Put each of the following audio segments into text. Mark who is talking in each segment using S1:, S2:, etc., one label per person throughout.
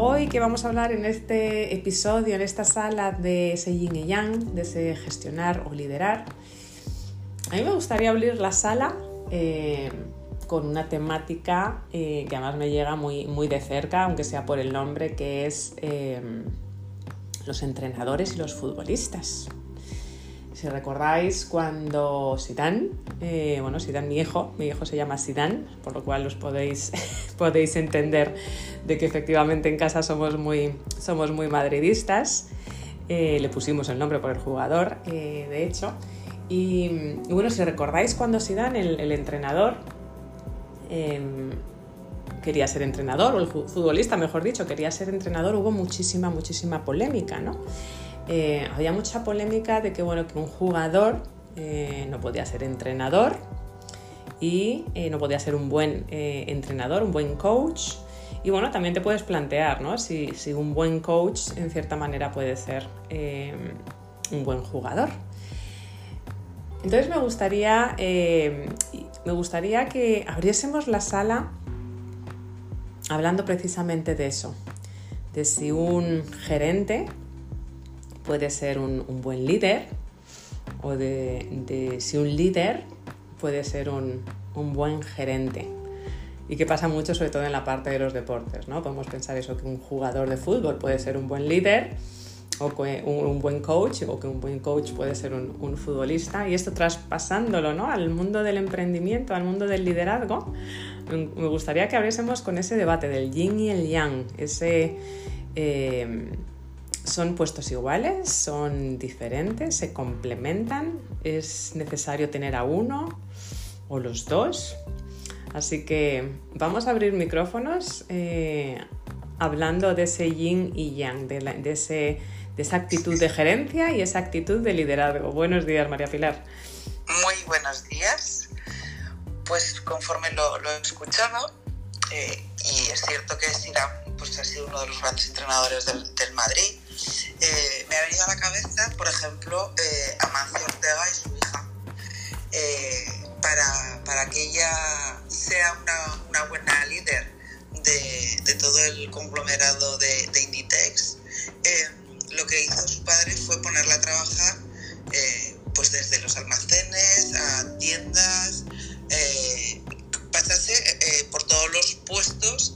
S1: hoy que vamos a hablar en este episodio, en esta sala de ese yin y yang, de ese gestionar o liderar, a mí me gustaría abrir la sala eh, con una temática eh, que además me llega muy, muy de cerca, aunque sea por el nombre, que es eh, los entrenadores y los futbolistas. Si recordáis cuando Sidán, eh, bueno, Sidán mi hijo, mi hijo se llama Sidán, por lo cual os podéis, podéis entender de que efectivamente en casa somos muy, somos muy madridistas. Eh, le pusimos el nombre por el jugador, eh, de hecho. Y, bueno, si recordáis cuando Sidán, el, el entrenador, em, quería ser entrenador, o el futbolista, mejor dicho, quería ser entrenador, hubo muchísima, muchísima polémica, ¿no? Eh, había mucha polémica de que, bueno, que un jugador eh, no podía ser entrenador y eh, no podía ser un buen entrenador, un buen coach. Y bueno, también te puedes plantear, ¿no? Si, si un buen coach en cierta manera puede ser un buen jugador. Entonces me gustaría, me gustaría que abriésemos la sala hablando precisamente de eso, de si un gerente puede ser un, un buen líder o de, de, si un líder puede ser un, un, buen gerente. Y que pasa mucho sobre todo en la parte de los deportes, ¿no? Podemos pensar eso, que un jugador de fútbol puede ser un buen líder o que un, un buen coach o que un buen coach puede ser un, futbolista y esto traspasándolo ¿no? al mundo del emprendimiento, al mundo del liderazgo, me gustaría que abriésemos con ese debate del yin y el yang, ese... Eh, ¿Son puestos iguales? ¿Son diferentes? ¿Se complementan? ¿Es necesario tener a uno o los dos? Así que vamos a abrir micrófonos eh, hablando de ese yin y yang, de, la, de, ese, de, esa actitud de gerencia y esa actitud de liderazgo. Buenos días, María Pilar.
S2: Muy buenos días. Pues conforme lo, he escuchado, eh, y es cierto que Sirán pues, ha sido uno de los grandes entrenadores del Madrid, eh, me ha venido a la cabeza, por ejemplo, eh, Amancio Ortega y su hija. Eh, para, para, que ella sea una, buena líder de, de, todo el conglomerado de, de Inditex, eh, lo que hizo su padre fue ponerla a trabajar pues desde los almacenes a tiendas, pasase por todos los puestos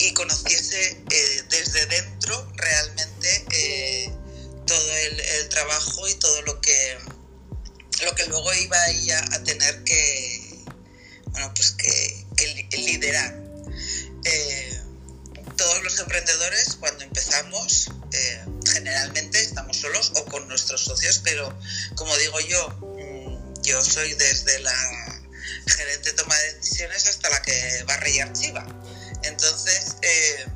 S2: y conociese eh, desde dentro realmente eh, todo el, trabajo y todo lo que lo que luego iba ella a tener que bueno pues que, liderar. Eh, todos los emprendedores cuando empezamos generalmente estamos solos o con nuestros socios pero como digo yo mmm, yo soy desde la gerente toma de decisiones hasta la que barre y archiva entonces, eh,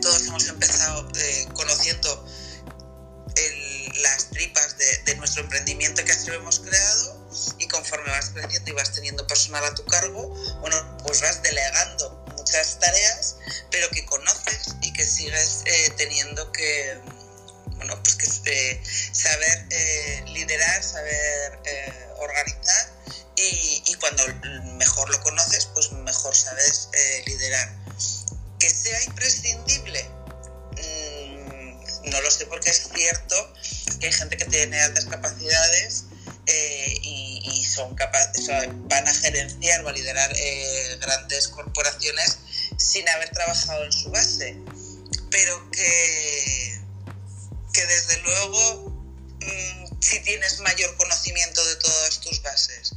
S2: todos hemos empezado eh, conociendo el, las tripas de, de, nuestro emprendimiento que así lo hemos creado y conforme vas creciendo y vas teniendo personal a tu cargo, bueno, pues vas delegando muchas tareas, pero que conoces y que sigues eh, teniendo que, bueno, pues que eh, saber eh, liderar, saber organizar y, y, cuando mejor lo conoces, pues mejor sabes eh, liderar. Que sea imprescindible, mmm, no lo sé porque es cierto que hay gente que tiene altas capacidades eh, y, son capaces, van a gerenciar o a liderar eh, grandes corporaciones sin haber trabajado en su base, pero que, que desde luego mmm, si tienes mayor conocimiento de todas tus bases,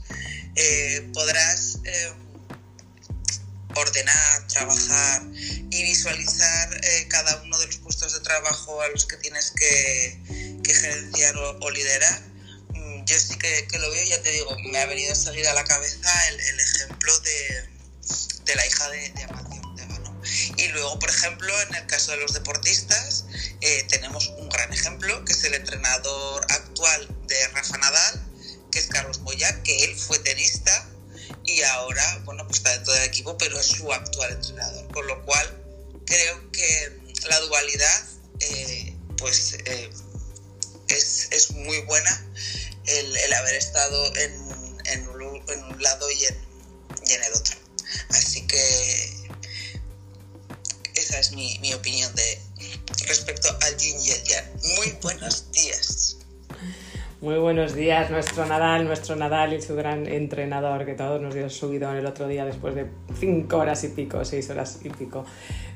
S2: podrás ordenar, trabajar y visualizar eh, cada uno de los puestos de trabajo a los que tienes que, que gerenciar o, o, liderar. Mm, yo sí que, que, lo veo, ya te digo, me ha venido a salir a la cabeza el, el ejemplo de, de, la hija de, de. Y luego, por ejemplo, en el caso de los deportistas, eh, tenemos un gran ejemplo, que es el entrenador actual de Rafa Nadal, que es Carlos Moya, que él fue tenista y ahora, bueno, pues está dentro del equipo, pero es su actual entrenador. Con lo cual, creo que la dualidad, eh, pues, eh, es, es, muy buena el, el haber estado en, en, un, lado y en, el otro. Así que esa es
S3: mi, mi opinión de respecto al yin y el. Muy buenos días.
S1: Muy buenos días, nuestro Nadal, nuestro Nadal y su gran entrenador que todos nos dio subido el otro día después de cinco horas y pico, seis horas y pico.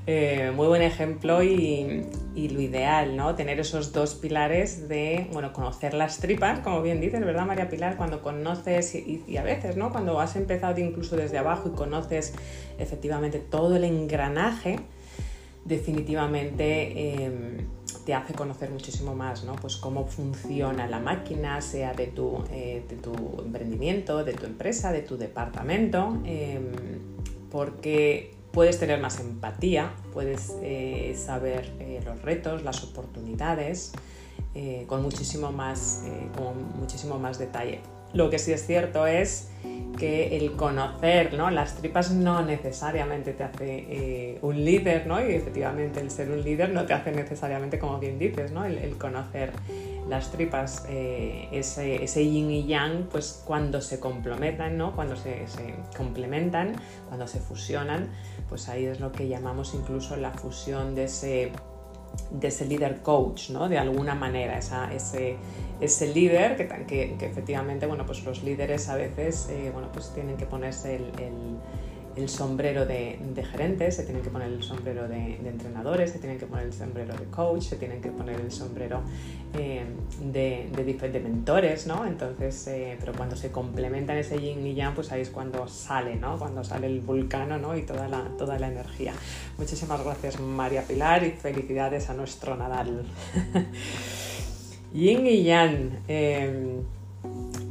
S1: Eh, muy buen ejemplo y, lo ideal, ¿no? Tener esos dos pilares de, bueno, conocer las tripas, como bien dices, ¿verdad, María Pilar? Cuando conoces y, a veces, ¿no? Cuando has empezado incluso desde abajo y conoces efectivamente todo el engranaje, definitivamente... Eh, te hace conocer muchísimo más, ¿no? Pues cómo funciona la máquina, sea de tu, eh, de tu emprendimiento, de tu empresa, de tu departamento, em, porque puedes tener más empatía, puedes eh, saber eh, los retos, las oportunidades, con, muchísimo más, con muchísimo más detalle. Lo que sí es cierto es que el conocer ¿no? las tripas no necesariamente te hace eh, un líder, ¿no? y efectivamente el ser un líder no te hace necesariamente, como bien dices, ¿no? el, conocer las tripas, eh, ese, yin y yang, pues cuando se complementan, ¿no? cuando se, complementan, cuando se fusionan, pues ahí es lo que llamamos incluso la fusión de ese de ese líder coach, ¿no? De alguna manera, esa, ese, ese líder que, que, que, efectivamente, bueno, pues los líderes a veces, eh, bueno, pues tienen que ponerse el, el sombrero de, gerentes, se tienen que poner el sombrero de, entrenadores, se tienen que poner el sombrero de coach, se tienen que poner el sombrero eh, de, mentores, ¿no? Entonces, eh, pero cuando se complementan ese yin y yang, pues ahí es cuando sale, ¿no? Cuando sale el vulcano, ¿no? Y toda la, toda la energía. Muchísimas gracias María Pilar y felicidades a nuestro Nadal. yin y yang. Eh,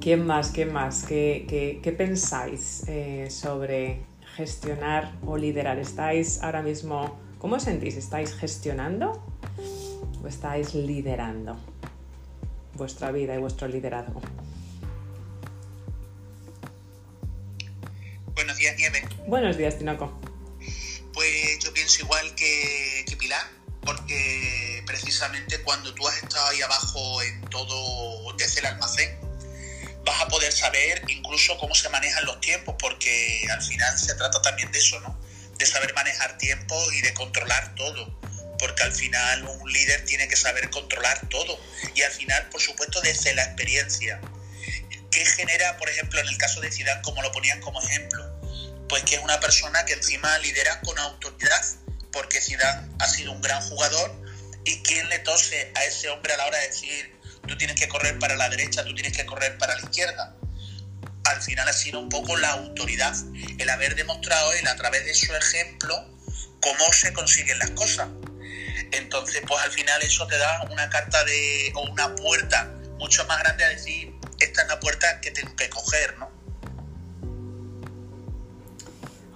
S1: ¿Quién más? ¿Qué más? ¿Qué, qué, pensáis sobre gestionar o liderar? ¿Estáis ahora mismo, cómo sentís? ¿Estáis gestionando o estáis liderando vuestra vida y vuestro liderazgo?
S3: Buenos días, Nieve.
S1: Buenos días, Tinoco.
S3: Pues yo pienso igual que, que Pilar, porque precisamente cuando tú has estado ahí abajo en todo desde el almacén, vas a poder saber incluso cómo se manejan los tiempos, porque al final se trata también de eso, ¿no? De saber manejar tiempo y de controlar todo, porque al final un líder tiene que saber controlar todo y al final, por supuesto, desde la experiencia. ¿Qué genera, por ejemplo, en el caso de Zidane, como lo ponían como ejemplo? Pues que es una persona que encima lidera con autoridad, porque Zidane ha sido un gran jugador y quién le tose a ese hombre a la hora de decir tú tienes que correr para la derecha, tú tienes que correr para la izquierda. Al final ha sido un poco la autoridad, el haber demostrado él a través de su ejemplo cómo se consiguen las cosas. Entonces, pues al final eso te da una carta de, o una puerta mucho más grande a decir, esta es la puerta que tengo que coger, ¿no?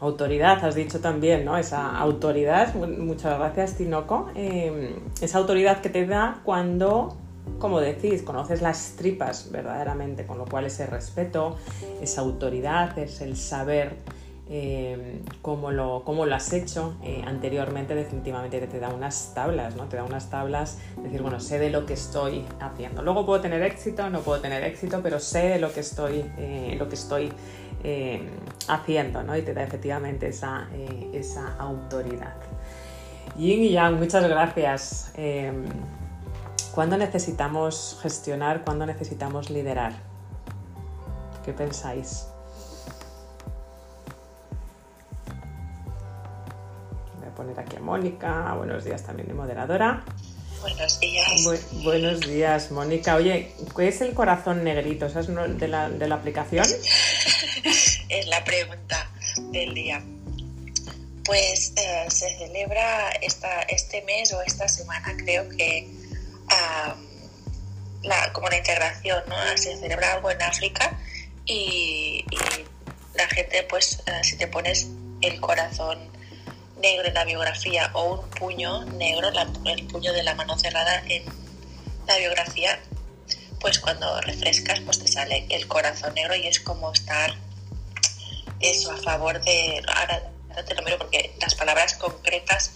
S1: Autoridad, has dicho también, ¿no? Esa autoridad, muchas gracias Tinoco, eh, esa autoridad que te da cuando como decís, conoces las tripas verdaderamente, con lo cual ese respeto, esa autoridad, es el saber eh, cómo, lo, cómo, lo, has hecho eh, anteriormente, definitivamente te, da unas tablas, ¿no? Te da unas tablas, decir, bueno, sé de lo que estoy haciendo. Luego puedo tener éxito, no puedo tener éxito, pero sé de lo que estoy, eh, lo que estoy haciendo, ¿no? Y te da efectivamente esa, esa autoridad. Yin y Yang, muchas gracias. ¿Cuándo necesitamos gestionar? ¿Cuándo necesitamos liderar? ¿Qué pensáis? Voy a poner aquí a Mónica. Buenos días también de moderadora.
S4: Buenos días.
S1: buenos días, Mónica. Oye, ¿qué es el corazón negrito? ¿Sabes de la, de la aplicación?
S4: es la pregunta del día. Pues eh, se celebra esta, este mes o esta semana, creo que la, como la integración, ¿no? Se celebra algo en África y, la gente, pues, eh, si te pones el corazón negro en la biografía o un puño negro, el puño de la mano cerrada en la biografía, pues cuando refrescas, pues te sale el corazón negro y es como estar eso a favor de. Ahora te lo miro porque las palabras concretas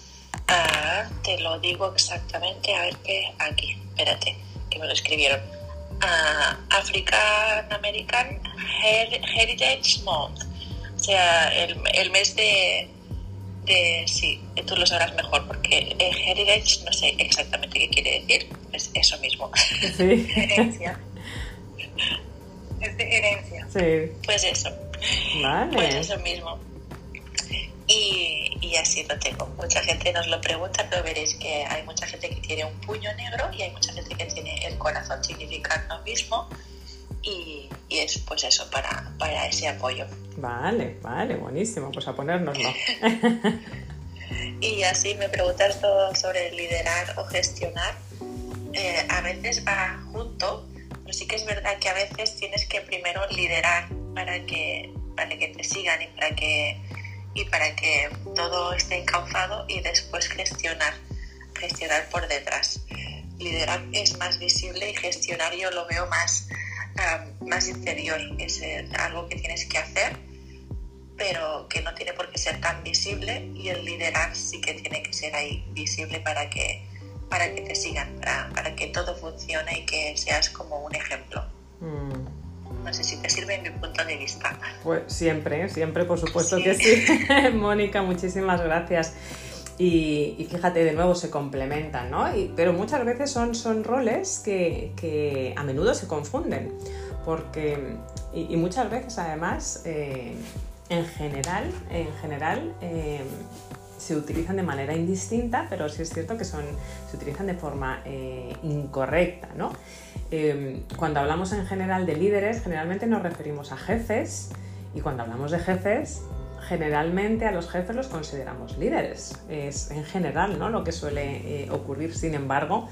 S4: Ah, te lo digo exactamente, a ver qué, aquí, espérate, que me lo escribieron. Ah, African American Heritage Month, o sea, el, mes de, de sí, tú lo sabrás mejor, porque heritage no sé exactamente qué quiere decir, es eso mismo.
S1: Sí.
S4: herencia. Es de herencia.
S1: Sí.
S4: Pues eso.
S1: Vale.
S4: Pues eso mismo. Y, y, así lo tengo. Mucha gente nos lo pregunta, pero veréis que hay mucha gente que tiene un puño negro y hay mucha gente que tiene el corazón significando lo mismo. Y, y, es pues eso, para, para ese apoyo.
S1: Vale, vale, buenísimo, pues a ponérnoslo.
S4: y así me preguntas todo sobre liderar o gestionar. Eh, a veces va junto, pero sí que es verdad que a veces tienes que primero liderar para que, para que te sigan y para que y para que todo esté encauzado y después gestionar, gestionar por detrás. Liderar es más visible y gestionar yo lo veo más, um, más interior, es algo que tienes que hacer, pero que no tiene por qué ser tan visible y el liderar sí que tiene que ser ahí visible para que, para que te sigan, para, para que todo funcione y que seas como un ejemplo.
S1: Mm.
S4: No sé si te sirve mi punto de vista.
S1: Pues siempre, siempre, por supuesto que sí. Mónica, muchísimas gracias. Y, fíjate, de nuevo se complementan, ¿no? pero muchas veces son, son roles que, a menudo se confunden. Porque, y, muchas veces además, eh, en general, en general eh, se utilizan de manera indistinta, pero sí es cierto que son, se utilizan de forma eh, incorrecta, ¿no? Em, cuando hablamos en general de líderes, generalmente nos referimos a jefes y cuando hablamos de jefes, generalmente a los jefes los consideramos líderes. Es en general ¿no? lo que suele eh, ocurrir. Sin embargo,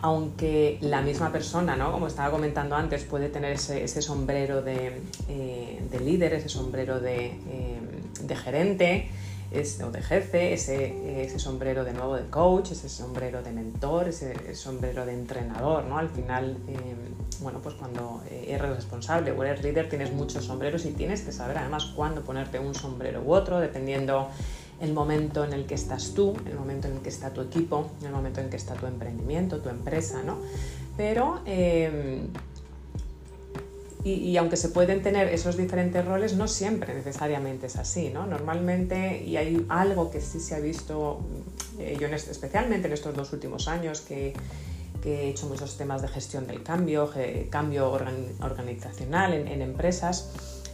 S1: aunque la misma persona, ¿no? como estaba comentando antes, puede tener ese, sombrero de, eh, de, líder, ese sombrero de, de gerente, o de jefe, ese, ese, sombrero de nuevo de coach, ese sombrero de mentor, ese sombrero de entrenador, ¿no? Al final, em, bueno, pues cuando eh, eres responsable o eres líder tienes muchos sombreros y tienes que saber además cuándo ponerte un sombrero u otro, dependiendo el momento en el que estás tú, el momento en el que está tu equipo, el momento en que está tu emprendimiento, tu empresa, ¿no? Pero em, y, aunque se pueden tener esos diferentes roles, no siempre necesariamente es así, ¿no? Normalmente, y hay algo que sí se ha visto, eh, yo especialmente en estos dos últimos años, que, he hecho muchos temas de gestión del cambio, cambio organizacional en, empresas,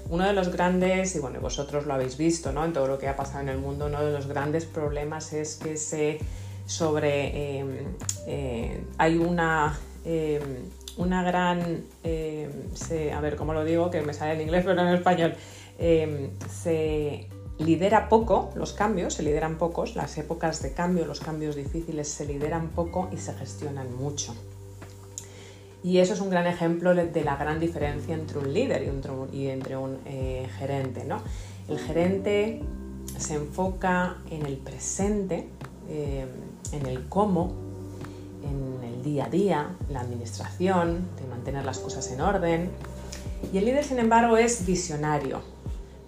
S1: uno de los grandes, y bueno, vosotros lo habéis visto, ¿no? En todo lo que ha pasado en el mundo, uno de los grandes problemas es que se sobre... Em, eh, hay una em, una gran, eh, a ver cómo lo digo, que me sale en inglés pero no en español, eh, se lidera poco los cambios, se lideran pocos, las épocas de cambio, los cambios difíciles se lideran poco y se gestionan mucho. Y eso es un gran ejemplo de la gran diferencia entre un líder y entre un, eh, gerente. ¿no? El gerente se enfoca en el presente, en el cómo, en el día a día, la administración, de mantener las cosas en orden. Y el líder, sin embargo, es visionario.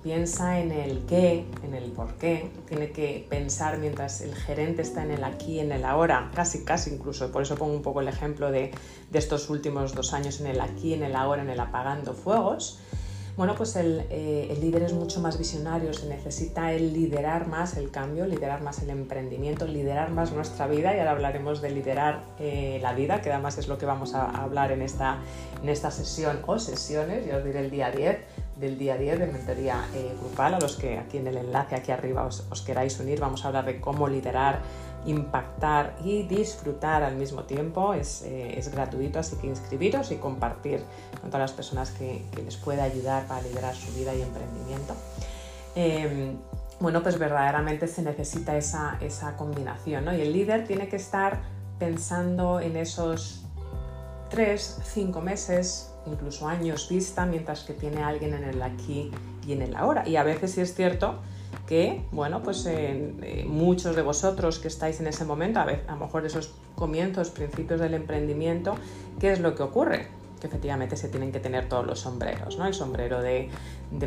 S1: Piensa en el qué, en el por qué. Tiene que pensar mientras el gerente está en el aquí, en el ahora, casi, casi incluso. Por eso pongo un poco el ejemplo de, de estos últimos dos años en el aquí, en el ahora, en el apagando fuegos bueno, pues eh, el, líder es mucho más visionario, se necesita el liderar más el cambio, liderar más el emprendimiento, liderar más nuestra vida y ahora hablaremos de liderar eh, la vida, que además es lo que vamos a, hablar en esta, en esta sesión o sesiones, yo os diré el día 10 del día 10 de mentoría eh, grupal, a los que aquí en el enlace aquí arriba os, queráis unir, vamos a hablar de cómo liderar impactar y disfrutar al mismo tiempo. Es, eh, es, gratuito, así que inscribiros y compartir con todas las personas que, les pueda ayudar para liderar su vida y emprendimiento. Em, bueno, pues verdaderamente se necesita esa, esa combinación, ¿no? Y el líder tiene que estar pensando en esos tres, cinco meses, incluso años vista, mientras que tiene alguien en el aquí y en el ahora. Y a veces sí es cierto que, bueno, pues eh, muchos de vosotros que estáis en ese momento, a, a lo mejor esos comienzos, principios del emprendimiento, ¿qué es lo que ocurre? Que efectivamente se tienen que tener todos los sombreros, ¿no? El sombrero de,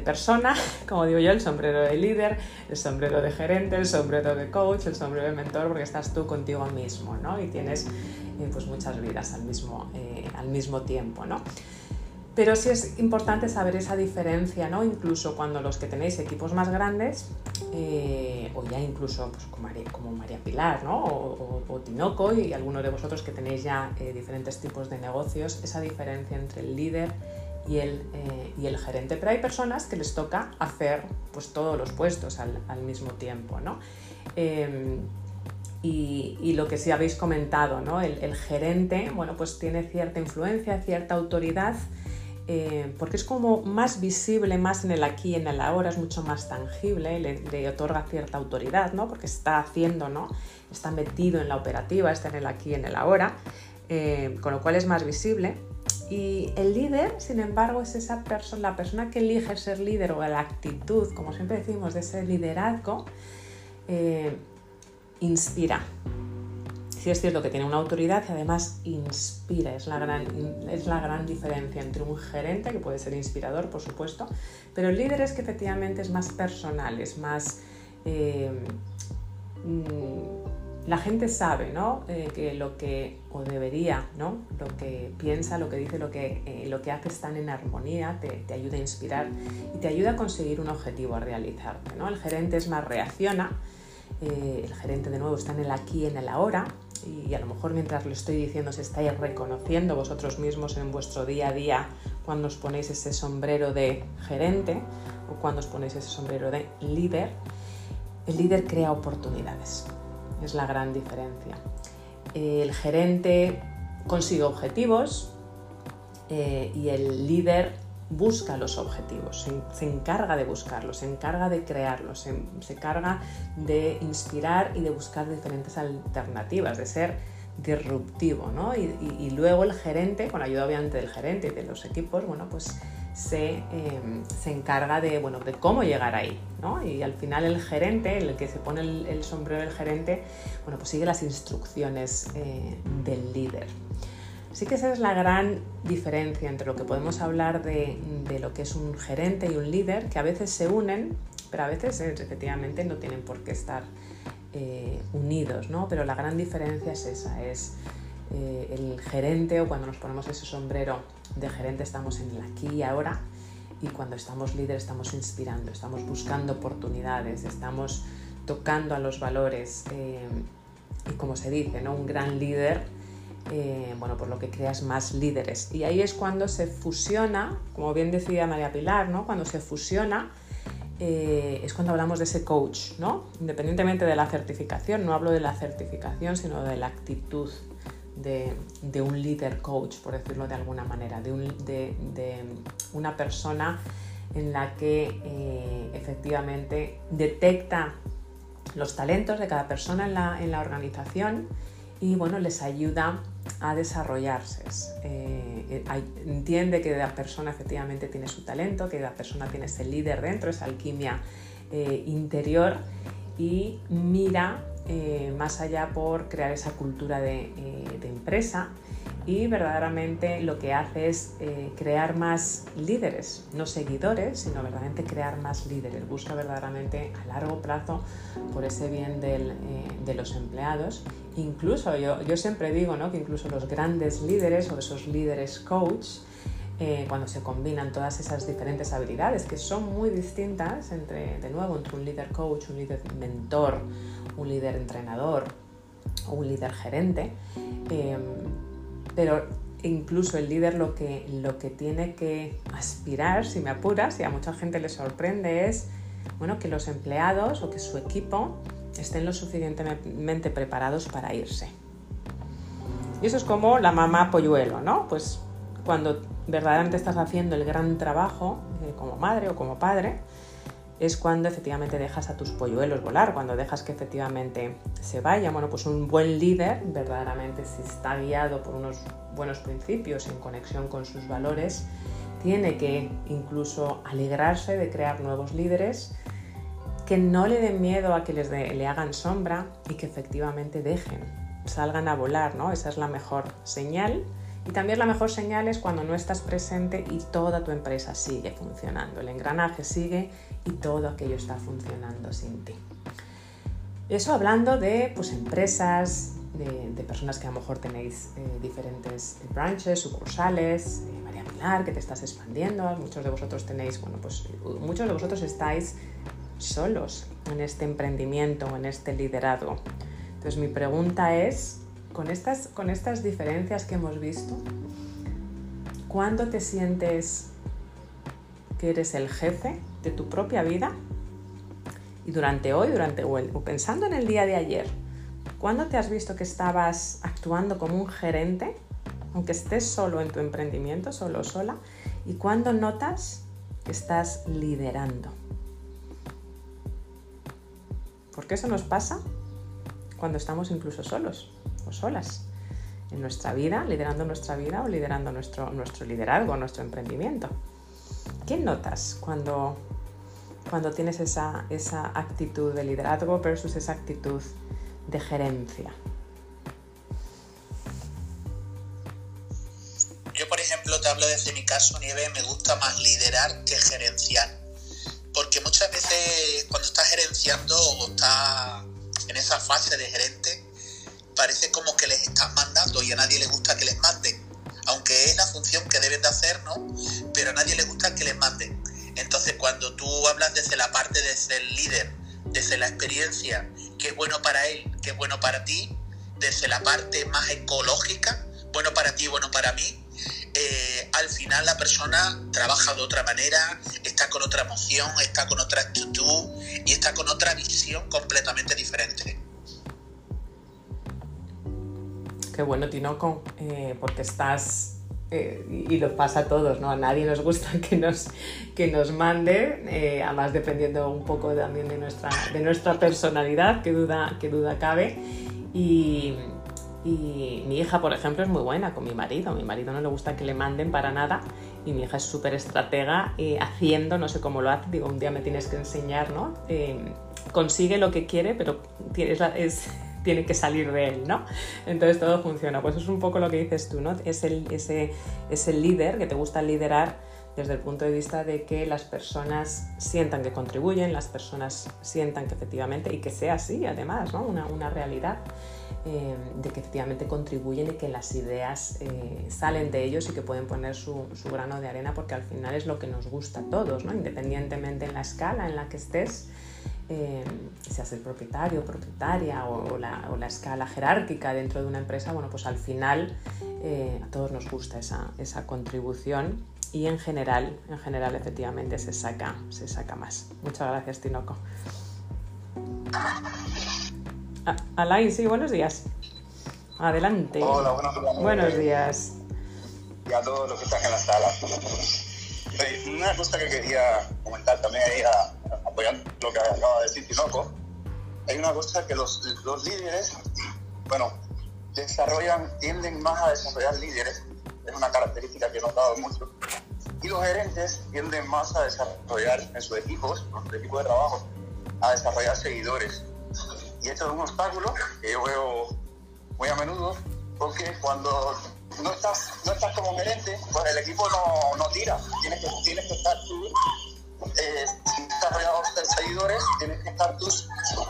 S1: persona, como digo yo, el sombrero de líder, el sombrero de gerente, el sombrero de coach, el sombrero de mentor, porque estás tú contigo mismo, ¿no? Y tienes eh, pues muchas vidas al mismo, eh, al mismo tiempo, ¿no? Pero sí es importante saber esa diferencia, ¿no? Incluso cuando los que tenéis equipos más grandes, eh, o ya incluso pues, como, María, Pilar, ¿no? O, Tinoco y algunos de vosotros que tenéis ya eh, diferentes tipos de negocios, esa diferencia entre el líder y el, eh, y el, gerente. Pero hay personas que les toca hacer pues, todos los puestos al, al mismo tiempo, ¿no? Em, y, lo que sí habéis comentado, ¿no? El, el, gerente, bueno, pues tiene cierta influencia, cierta autoridad eh, porque es como más visible, más en el aquí y en el ahora, es mucho más tangible, le, otorga cierta autoridad, ¿no? porque está haciendo, ¿no? está metido en la operativa, está en el aquí y en el ahora, eh, con lo cual es más visible. Y el líder, sin embargo, es esa persona, la persona que elige ser líder o la actitud, como siempre decimos, de ese liderazgo, eh, inspira, sí es cierto que tiene una autoridad y además inspira, es la, gran, es la gran diferencia entre un gerente, que puede ser inspirador, por supuesto, pero el líder es que efectivamente es más personal, es más... Eh, mm, la gente sabe ¿no? Eh, que lo que, o debería, ¿no? lo que piensa, lo que dice, lo que, eh, lo que hace están en armonía, te, te, ayuda a inspirar y te ayuda a conseguir un objetivo a realizar. ¿no? El gerente es más reacciona, el gerente de nuevo está en el aquí en el ahora, y a lo mejor mientras lo estoy diciendo se estáis reconociendo vosotros mismos en vuestro día a día cuando os ponéis ese sombrero de gerente o cuando os ponéis ese sombrero de líder. El líder crea oportunidades, es la gran diferencia. El gerente consigue objetivos eh, y el líder busca los objetivos, se, encarga de buscarlos, se encarga de crearlos, se, se encarga de inspirar y de buscar diferentes alternativas, de ser disruptivo, ¿no? Y, luego el gerente, con la ayuda obviamente del gerente y de los equipos, bueno, pues se, em, encarga de, bueno, de cómo llegar ahí, ¿no? Y al final el gerente, el que se pone el, sombrero del gerente, bueno, pues sigue las instrucciones eh, del líder. Sí que esa es la gran diferencia entre lo que podemos hablar de, lo que es un gerente y un líder, que a veces se unen, pero a veces eh, efectivamente no tienen por qué estar eh, unidos, ¿no? Pero la gran diferencia es esa, es eh, el gerente o cuando nos ponemos ese sombrero de gerente estamos en el aquí y ahora y cuando estamos líder estamos inspirando, estamos buscando oportunidades, estamos tocando a los valores y como se dice, ¿no? un gran líder eh, bueno, por lo que creas más líderes. Y ahí es cuando se fusiona, como bien decía María Pilar, ¿no? cuando se fusiona, eh, es cuando hablamos de ese coach, ¿no? Independientemente de la certificación, no hablo de la certificación, sino de la actitud de, un líder coach, por decirlo de alguna manera, de, una persona en la que eh, efectivamente detecta los talentos de cada persona en la, en la organización y bueno, les ayuda a desarrollarse. Eh, eh, entiende que la persona efectivamente tiene su talento, que la persona tiene ese líder dentro, esa alquimia eh, interior y mira más allá por crear esa cultura de, empresa y verdaderamente lo que hace es crear más líderes, no seguidores, sino verdaderamente crear más líderes. Busca verdaderamente a largo plazo por ese bien de los empleados incluso yo, yo siempre digo ¿no? que incluso los grandes líderes o esos líderes coach, eh, cuando se combinan todas esas diferentes habilidades que son muy distintas entre, de nuevo, entre un líder coach, un líder mentor, un líder entrenador o un líder gerente, em, pero incluso el líder lo que, lo que tiene que aspirar, si me apuras, y a mucha gente le sorprende, es bueno, que los empleados o que su equipo estén lo suficientemente preparados para irse. Y eso es como la mamá polluelo, ¿no? Pues cuando verdaderamente estás haciendo el gran trabajo eh, como madre o como padre, es cuando efectivamente dejas a tus polluelos volar, cuando dejas que efectivamente se vayan. Bueno, pues un buen líder, verdaderamente, si está guiado por unos buenos principios en conexión con sus valores, tiene que incluso alegrarse de crear nuevos líderes que no le den miedo a que les le hagan sombra y que efectivamente dejen, salgan a volar, ¿no? Esa es la mejor señal. Y también la mejor señal es cuando no estás presente y toda tu empresa sigue funcionando, el engranaje sigue y todo aquello está funcionando sin ti. Eso hablando de pues, empresas, de, personas que a lo mejor tenéis eh, diferentes branches, sucursales, eh, María Pilar, que te estás expandiendo, muchos de vosotros tenéis, bueno, pues muchos de vosotros estáis solos en este emprendimiento, en este liderazgo. Entonces mi pregunta es, con estas, con estas diferencias que hemos visto, ¿cuándo te sientes que eres el jefe de tu propia vida? Y durante hoy, durante o pensando en el día de ayer, ¿Cuándo te has visto que estabas actuando como un gerente, aunque estés solo en tu emprendimiento, solo o sola? ¿Y cuándo notas que estás liderando? Porque eso nos pasa cuando estamos incluso solos o solas en nuestra vida, liderando nuestra vida o liderando nuestro, nuestro liderazgo, nuestro emprendimiento. ¿Qué notas cuando, cuando tienes esa, esa actitud de liderazgo versus esa actitud de gerencia?
S2: Yo, por ejemplo, te hablo desde mi caso, Nieve, me gusta más liderar que gerenciar. Esa fase de gerente, parece como que les estás mandando y a nadie le gusta que les manden. Aunque es la función que deben de hacer, ¿no? Pero a nadie le gusta que les manden. Entonces, cuando tú hablas desde la parte de ser líder, desde la experiencia, que es bueno para él, que es bueno para ti, desde la parte más ecológica, bueno para ti, bueno para mí, eh, al final la persona trabaja de otra manera, está con otra emoción, está con otra actitud y está con otra visión completamente diferente.
S1: Qué bueno, Tinoco, eh, porque estás eh, y lo pasa a todos, ¿no? A nadie nos gusta que nos, que nos mande, además dependiendo un poco también de nuestra, de nuestra personalidad, que duda, que duda cabe. Y, y mi hija, por ejemplo, es muy buena con mi marido. Mi marido no le gusta que le manden para nada y mi hija es súper estratega eh, haciendo, no sé cómo lo hace, digo, un día me tienes que enseñar, ¿no? consigue lo que quiere, pero es, tiene que salir de él, ¿no? Entonces todo funciona. Pues es un poco lo que dices tú, ¿no? Es el, ese, es el líder que te gusta liderar desde el punto de vista de que las personas sientan que contribuyen, las personas sientan que efectivamente, y que sea así además, ¿no? una, una realidad, eh, de que efectivamente contribuyen y que las ideas eh, salen de ellos y que pueden poner su, su, grano de arena porque al final es lo que nos gusta a todos, ¿no? independientemente en la escala en la que estés eh, seas el propietario, propietaria o, la, escala jerárquica dentro de una empresa, bueno, pues al final eh, a todos nos gusta esa, esa, contribución y en general, en general efectivamente se saca, se saca más. Muchas gracias, Tinoco. Ah, Alain, sí, buenos días. Adelante.
S5: Hola, buenos días.
S1: Buenos días.
S5: Y a todos los que están en la sala. Una cosa que quería comentar también ahí a, apoyando lo que acaba de decir Tinoco, hay una cosa que los, los líderes, bueno, desarrollan, tienden más a desarrollar líderes, es una característica que he notado mucho, y los gerentes tienden más a desarrollar en sus equipos, en su equipo de trabajo, a desarrollar seguidores. Y esto es un obstáculo que yo veo muy a menudo, porque cuando no estás, no estás como gerente, pues el equipo no, no tira, tienes que, tienes que estar tú eh, si estás rodeado de seguidores, tienes que estar tú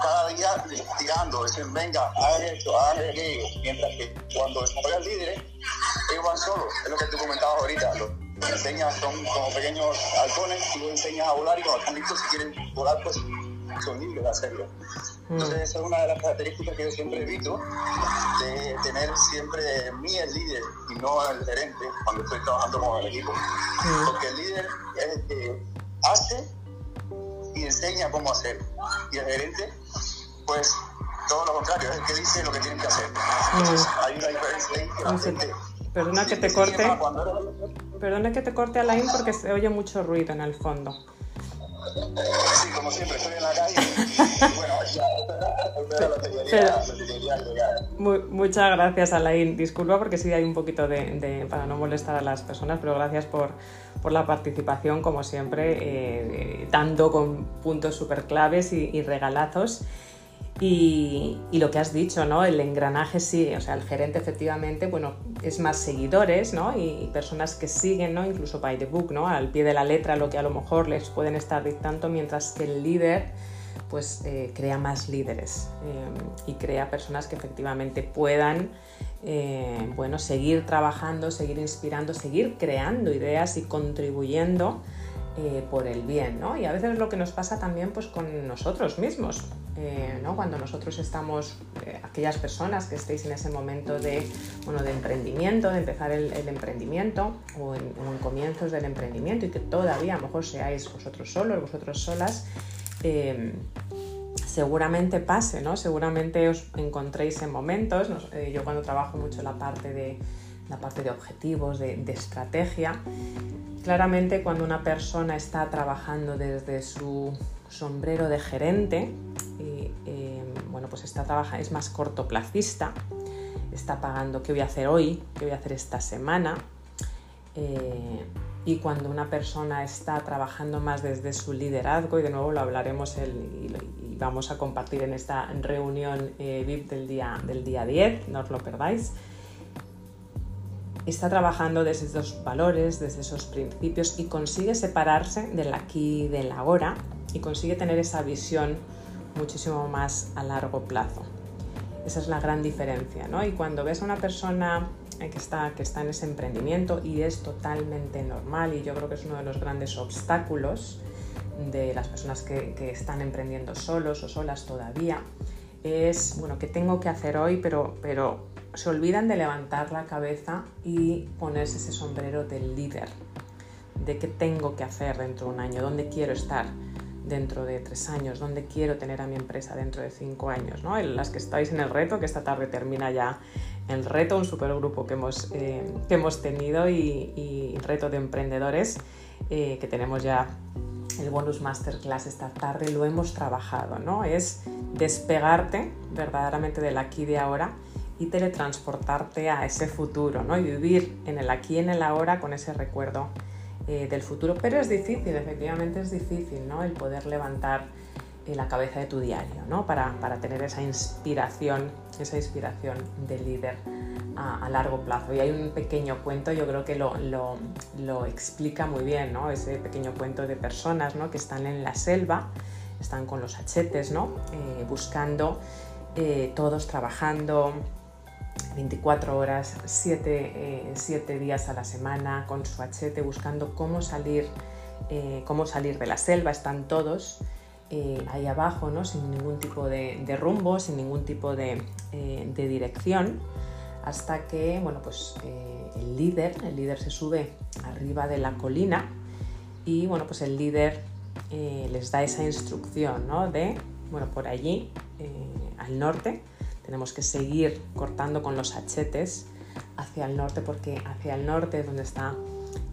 S5: cada día tirando, dicen, venga, hagan esto, hagan aquello. Mientras que cuando desarrollas líderes, ellos van solos, es lo que tú comentabas ahorita. Los, enseñas, son como pequeños halcones, tú los enseñas a volar y cuando están listos, si quieren volar, pues son libres de hacerlo. Entonces, esa es una de las características que yo siempre evito, de tener siempre mí el líder y no el gerente cuando estoy trabajando con el equipo. Porque el líder es el que hace y enseña cómo hacer. Y el gerente, pues todo lo contrario, es el que dice lo que tienen que hacer. Entonces, hay una diferencia ahí que la gente,
S1: Perdona que te corte. Perdona que te corte, Alain, porque se oye mucho ruido en el fondo.
S5: Sí, como siempre, estoy en la calle. bueno, ya,
S1: muchas gracias, Alain. Disculpa porque sí hay un poquito de, de, para no molestar a las personas, pero gracias por, por la participación, como siempre, eh, dando con puntos súper claves y, y regalazos. Y, lo que has dicho, ¿no? El engranaje sí, o sea, el gerente efectivamente, bueno, es más seguidores, ¿no? Y, personas que siguen, ¿no? Incluso by the book, ¿no? Al pie de la letra lo que a lo mejor les pueden estar dictando, mientras que el líder pues eh, crea más líderes y crea personas que efectivamente puedan bueno, seguir trabajando, seguir inspirando, seguir creando ideas y contribuyendo por el bien, ¿no? Y a veces es lo que nos pasa también pues, con nosotros mismos. Eh, cuando nosotros estamos, eh, aquellas personas que estéis en ese momento de, de emprendimiento, de empezar el, emprendimiento o en, comienzos del emprendimiento y que todavía a lo mejor seáis vosotros solos, vosotros solas, eh, seguramente pase, ¿no? seguramente os encontréis en momentos, yo cuando trabajo mucho la parte de, la parte de objetivos, de, estrategia, claramente cuando una persona está trabajando desde su sombrero de gerente, eh, bueno, pues está trabaja, es más cortoplacista, está pagando qué voy a hacer hoy, qué voy a hacer esta semana. Eh, y cuando una persona está trabajando más desde su liderazgo, y de nuevo lo hablaremos el, y, vamos a compartir en esta reunión eh, VIP del día, del día 10, no os lo perdáis, está trabajando desde esos valores, desde esos principios y consigue separarse del aquí y del ahora y consigue tener esa visión muchísimo más a largo plazo. Esa es la gran diferencia, ¿no? Y cuando ves a una persona que está, que está en ese emprendimiento y es totalmente normal y yo creo que es uno de los grandes obstáculos de las personas que, que están emprendiendo solos o solas todavía, es, bueno, ¿qué tengo que hacer hoy? Pero, pero se olvidan de levantar la cabeza y ponerse ese sombrero del líder, de qué tengo que hacer dentro de un año, dónde quiero estar dentro de tres años, dónde quiero tener a mi empresa dentro de cinco años. ¿no? Las que estáis en el reto, que esta tarde termina ya el reto, un supergrupo que hemos, eh, que hemos tenido y, reto de emprendedores eh, que tenemos ya el bonus masterclass esta tarde, lo hemos trabajado, ¿no? Es despegarte verdaderamente del aquí y de ahora y teletransportarte a ese futuro, ¿no? Y vivir en el aquí y en el ahora con ese recuerdo eh, del futuro, pero es difícil, efectivamente es difícil, ¿no? El poder levantar eh, la cabeza de tu diario, ¿no? Para, tener esa inspiración, esa inspiración de líder a, largo plazo. Y hay un pequeño cuento, yo creo que lo, lo, explica muy bien, ¿no? Ese pequeño cuento de personas, ¿no? Que están en la selva, están con los achetes, ¿no? Eh, buscando, todos trabajando, 24 horas, 7, eh, días a la semana, con su achete, buscando cómo salir, eh, cómo salir de la selva. Están todos eh, ahí abajo, ¿no? sin ningún tipo de, rumbo, sin ningún tipo de, dirección, hasta que bueno, pues, el líder, el líder se sube arriba de la colina y bueno, pues el líder les da esa instrucción ¿no? de, bueno, por allí, al norte, tenemos que seguir cortando con los achetes hacia el norte porque hacia el norte es donde está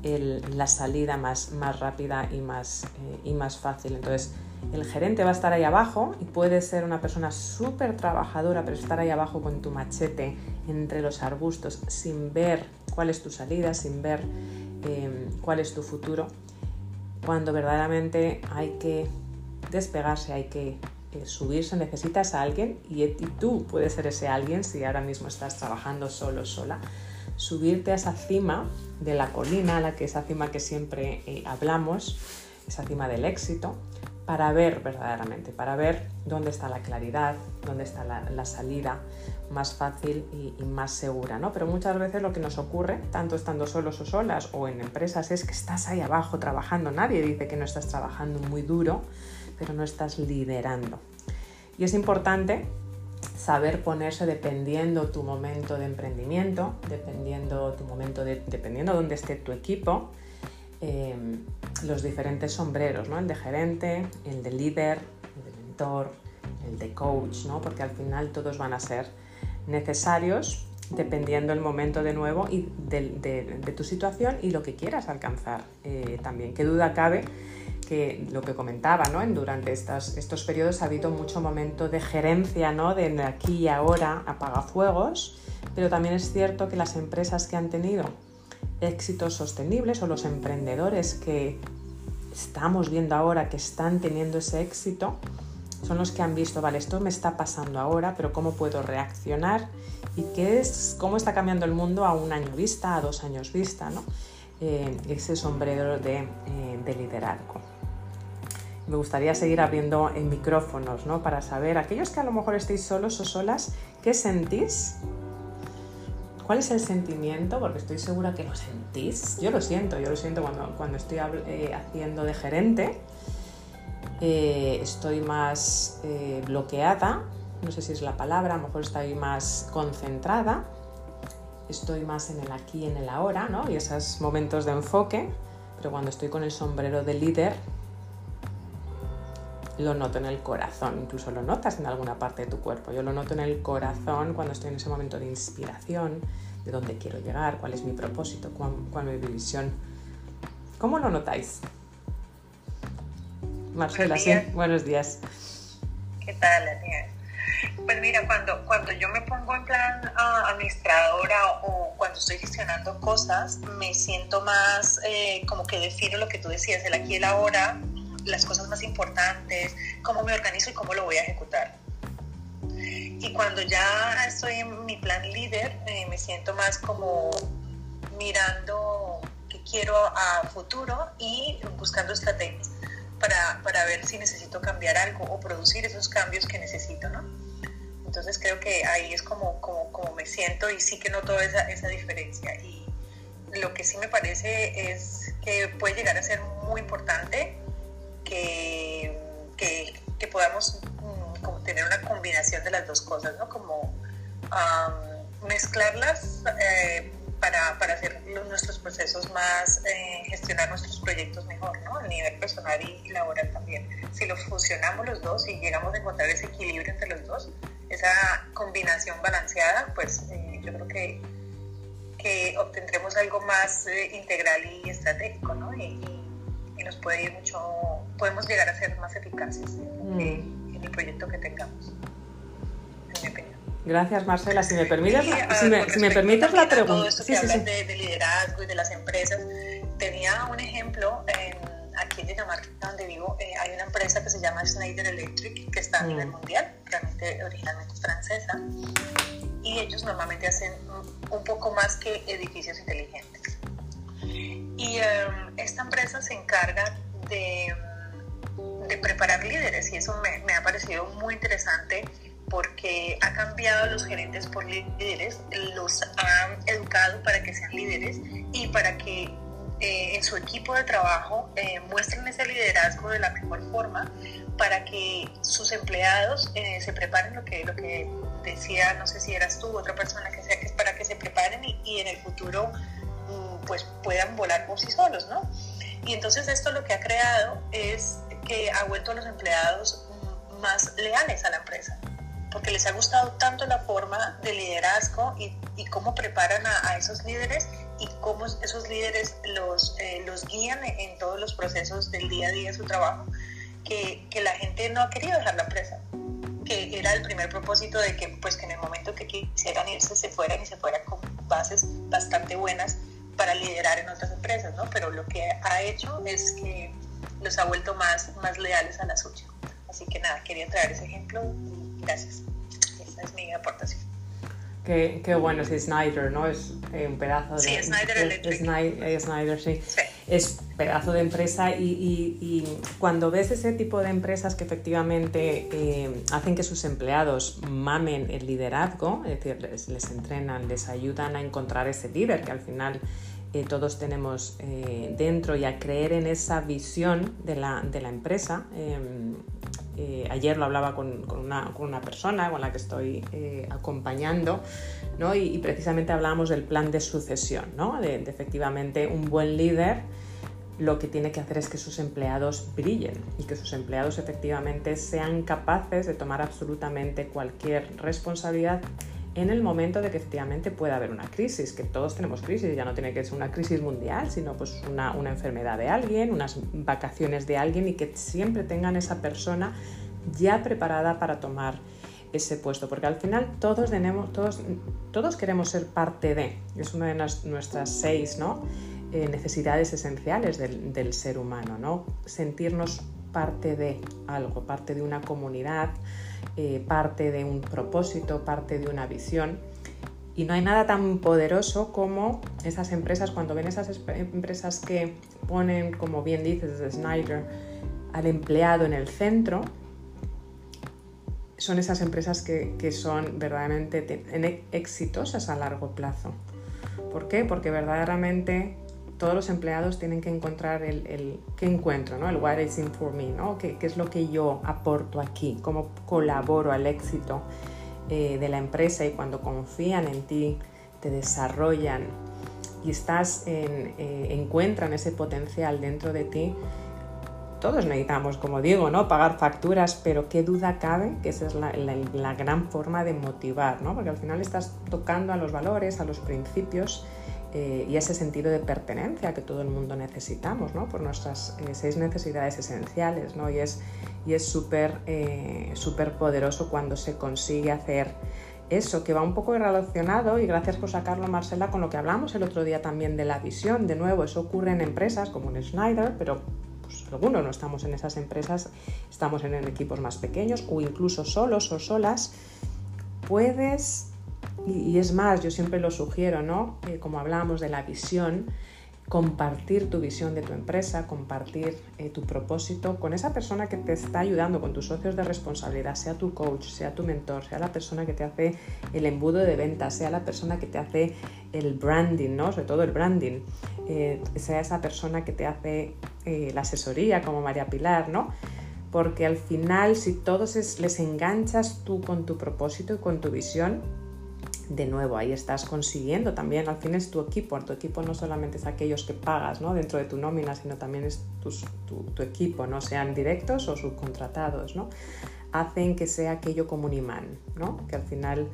S1: la salida más, más rápida y más, eh, y más fácil. Entonces, el gerente va a estar ahí abajo y puede ser una persona súper trabajadora, pero estar ahí abajo con tu machete entre los arbustos sin ver cuál es tu salida, sin ver eh, cuál es tu futuro, cuando verdaderamente hay que despegarse, hay que subirse necesitas a alguien y, tú puedes ser ese alguien si ahora mismo estás trabajando solo, sola. Subirte a esa cima de la colina, la que esa cima que siempre eh, hablamos, esa cima del éxito, para ver verdaderamente, para ver dónde está la claridad, dónde está la, salida más fácil y, y, más segura, ¿no? Pero muchas veces lo que nos ocurre, tanto estando solos o solas o en empresas, es que estás ahí abajo trabajando. Nadie dice que no estás trabajando muy duro, pero no estás liderando. Y es importante saber ponerse dependiendo tu momento de emprendimiento, dependiendo tu momento de, dependiendo dónde esté tu equipo, em, los diferentes sombreros, ¿no? El de gerente, el de líder, el de mentor, el de coach, ¿no? Porque al final todos van a ser necesarios dependiendo el momento de nuevo y de, tu situación y lo que quieras alcanzar eh, también. Qué duda cabe que lo que comentaba, ¿no? durante estos, estos periodos ha habido mucho momento de gerencia, ¿no? de aquí y ahora apagafuegos, pero también es cierto que las empresas que han tenido éxitos sostenibles o los emprendedores que estamos viendo ahora que están teniendo ese éxito, son los que han visto, vale, esto me está pasando ahora, pero cómo puedo reaccionar y qué es, cómo está cambiando el mundo a un año vista, a dos años vista, ¿no? Eh, ese sombrero de, eh, de liderazgo. Me gustaría seguir abriendo en micrófonos, ¿no? Para saber, aquellos que a lo mejor estéis solos o solas, ¿qué sentís? ¿Cuál es el sentimiento? Porque estoy segura que lo sentís. Yo lo siento, yo lo siento cuando, cuando estoy eh, haciendo de gerente. Eh, estoy más eh, bloqueada, no sé si es la palabra, a lo mejor estoy más concentrada, estoy más en el aquí y en el ahora, ¿no? Y esos momentos de enfoque, pero cuando estoy con el sombrero de líder, lo noto en el corazón, incluso lo notas en alguna parte de tu cuerpo. Yo lo noto en el corazón cuando estoy en ese momento de inspiración, de dónde quiero llegar, cuál es mi propósito, cuál, es mi visión. ¿Cómo lo notáis? Marcela, sí, buenos días.
S6: ¿Qué tal, Pues mira, cuando, cuando yo me pongo en plan uh, administradora o cuando estoy gestionando cosas, me siento más eh, como que defino lo que tú decías, el aquí y el ahora, las cosas más importantes, cómo me organizo y cómo lo voy a ejecutar. Y cuando ya estoy en mi plan líder, eh, me siento más como mirando qué quiero a futuro y buscando estrategias para, para, ver si necesito cambiar algo o producir esos cambios que necesito, ¿no? Entonces creo que ahí es como, como, como me siento y sí que noto esa, esa diferencia. Y lo que sí me parece es que puede llegar a ser muy importante que, que, podamos mm, tener una combinación de las dos cosas, ¿no? Como mezclarlas eh, para, para, hacer nuestros procesos más, eh, gestionar nuestros proyectos mejor, ¿no? A nivel personal y, laboral también. Si lo fusionamos los dos y llegamos a encontrar ese equilibrio entre los dos, esa combinación balanceada, pues eh, yo creo que, que obtendremos algo más integral y estratégico, ¿no? Y, nos puede ir mucho podemos llegar a ser más eficaces en, mm. el proyecto que tengamos, en mi opinión.
S1: Gracias, Marcela. Si me permites, si me, si me permites la pregunta. Todo
S6: esto que hablas de, liderazgo y de las empresas, tenía un ejemplo en, aquí en Dinamarca, donde vivo, eh, hay una empresa que se llama Schneider Electric, que está a nivel mm. mundial, realmente originalmente francesa, y ellos normalmente hacen un poco más que edificios inteligentes. Y em, esta empresa se encarga de de preparar líderes y eso me, ha parecido muy interesante porque ha cambiado a los gerentes por líderes, los ha educado para que sean líderes y para que eh, en su equipo de trabajo eh, muestren ese liderazgo de la mejor forma para que sus empleados eh, se preparen lo que, lo que decía, no sé si eras tú, otra persona que sea, que es para que se preparen y, y en el futuro pues puedan volar por sí solos, ¿no? Y entonces esto lo que ha creado es que ha vuelto a los empleados más leales a la empresa, porque les ha gustado tanto la forma de liderazgo y, cómo preparan a, esos líderes y cómo esos líderes los, eh, los guían en, todos los procesos del día a día de su trabajo, que, que, la gente no ha querido dejar la empresa que era el primer propósito de que pues que en el momento que quisieran irse se fueran y se fueran con bases bastante buenas para liderar en otras empresas, ¿no? Pero lo que ha hecho es que los ha vuelto más, más leales a la suya. Así que nada, quería traer ese ejemplo gracias. Esa es mi aportación.
S1: Qué, qué, bueno, sí, Snyder, ¿no? Es eh, un pedazo de...
S6: Sí, Snyder Electric.
S1: Snyder, Snyder sí. Es pedazo de empresa y, cuando ves ese tipo de empresas que efectivamente eh, hacen que sus empleados mamen el liderazgo, es decir, les, entrenan, les ayudan a encontrar ese líder que al final todos tenemos eh, dentro y a creer en esa visión de la, de la empresa. Eh, ayer lo hablaba con, una, persona con la que estoy eh, acompañando y, precisamente hablábamos del plan de sucesión, ¿no? de, efectivamente un buen líder lo que tiene que hacer es que sus empleados brillen y que sus empleados efectivamente sean capaces de tomar absolutamente cualquier responsabilidad en el momento de que efectivamente pueda haber una crisis, que todos tenemos crisis, ya no tiene que ser una crisis mundial, sino pues una, una enfermedad de alguien, unas vacaciones de alguien y que siempre tengan esa persona ya preparada para tomar ese puesto, porque al final todos, tenemos, todos, todos queremos ser parte de, es una de nuestras seis ¿no? Eh, necesidades esenciales del, del, ser humano, ¿no? sentirnos parte de algo, parte de una comunidad, eh, parte de un propósito, parte de una visión. Y no hay nada tan poderoso como esas empresas, cuando ven esas empresas que ponen, como bien dices, de Snyder, al empleado en el centro, son esas empresas que, que son verdaderamente exitosas a largo plazo. ¿Por qué? Porque verdaderamente todos los empleados tienen que encontrar el, el qué encuentro, ¿no? el what is in for me, ¿no? ¿Qué, ¿Qué, es lo que yo aporto aquí, cómo colaboro al éxito eh, de la empresa y cuando confían en ti, te desarrollan y estás en, eh, encuentran ese potencial dentro de ti, todos necesitamos, como digo, ¿no? pagar facturas, pero qué duda cabe que esa es la, la, gran forma de motivar, ¿no? porque al final estás tocando a los valores, a los principios eh, y ese sentido de pertenencia que todo el mundo necesitamos ¿no? por nuestras eh, seis necesidades esenciales. ¿no? Y es y es súper eh, poderoso cuando se consigue hacer eso, que va un poco relacionado, y gracias por sacarlo Marcela, con lo que hablamos el otro día también de la visión. De nuevo, eso ocurre en empresas como en Schneider, pero pues, algunos no estamos en esas empresas, estamos en, equipos más pequeños o incluso solos o solas. Puedes, y, es más, yo siempre lo sugiero, ¿no? Como hablábamos de la visión, compartir tu visión de tu empresa, compartir eh, tu propósito con esa persona que te está ayudando, con tus socios de responsabilidad, sea tu coach, sea tu mentor, sea la persona que te hace el embudo de venta, sea la persona que te hace el branding, ¿no? sobre todo el branding, eh, sea esa persona que te hace eh, la asesoría como María Pilar, ¿no? Porque al final, si todos les enganchas tú con tu propósito y con tu visión, de nuevo, ahí estás consiguiendo también, al fin es tu equipo, tu equipo no solamente es aquellos que pagas ¿no? dentro de tu nómina, sino también es tu, equipo, ¿no? sean directos o subcontratados, ¿no? hacen que sea aquello como un imán, ¿no? que al final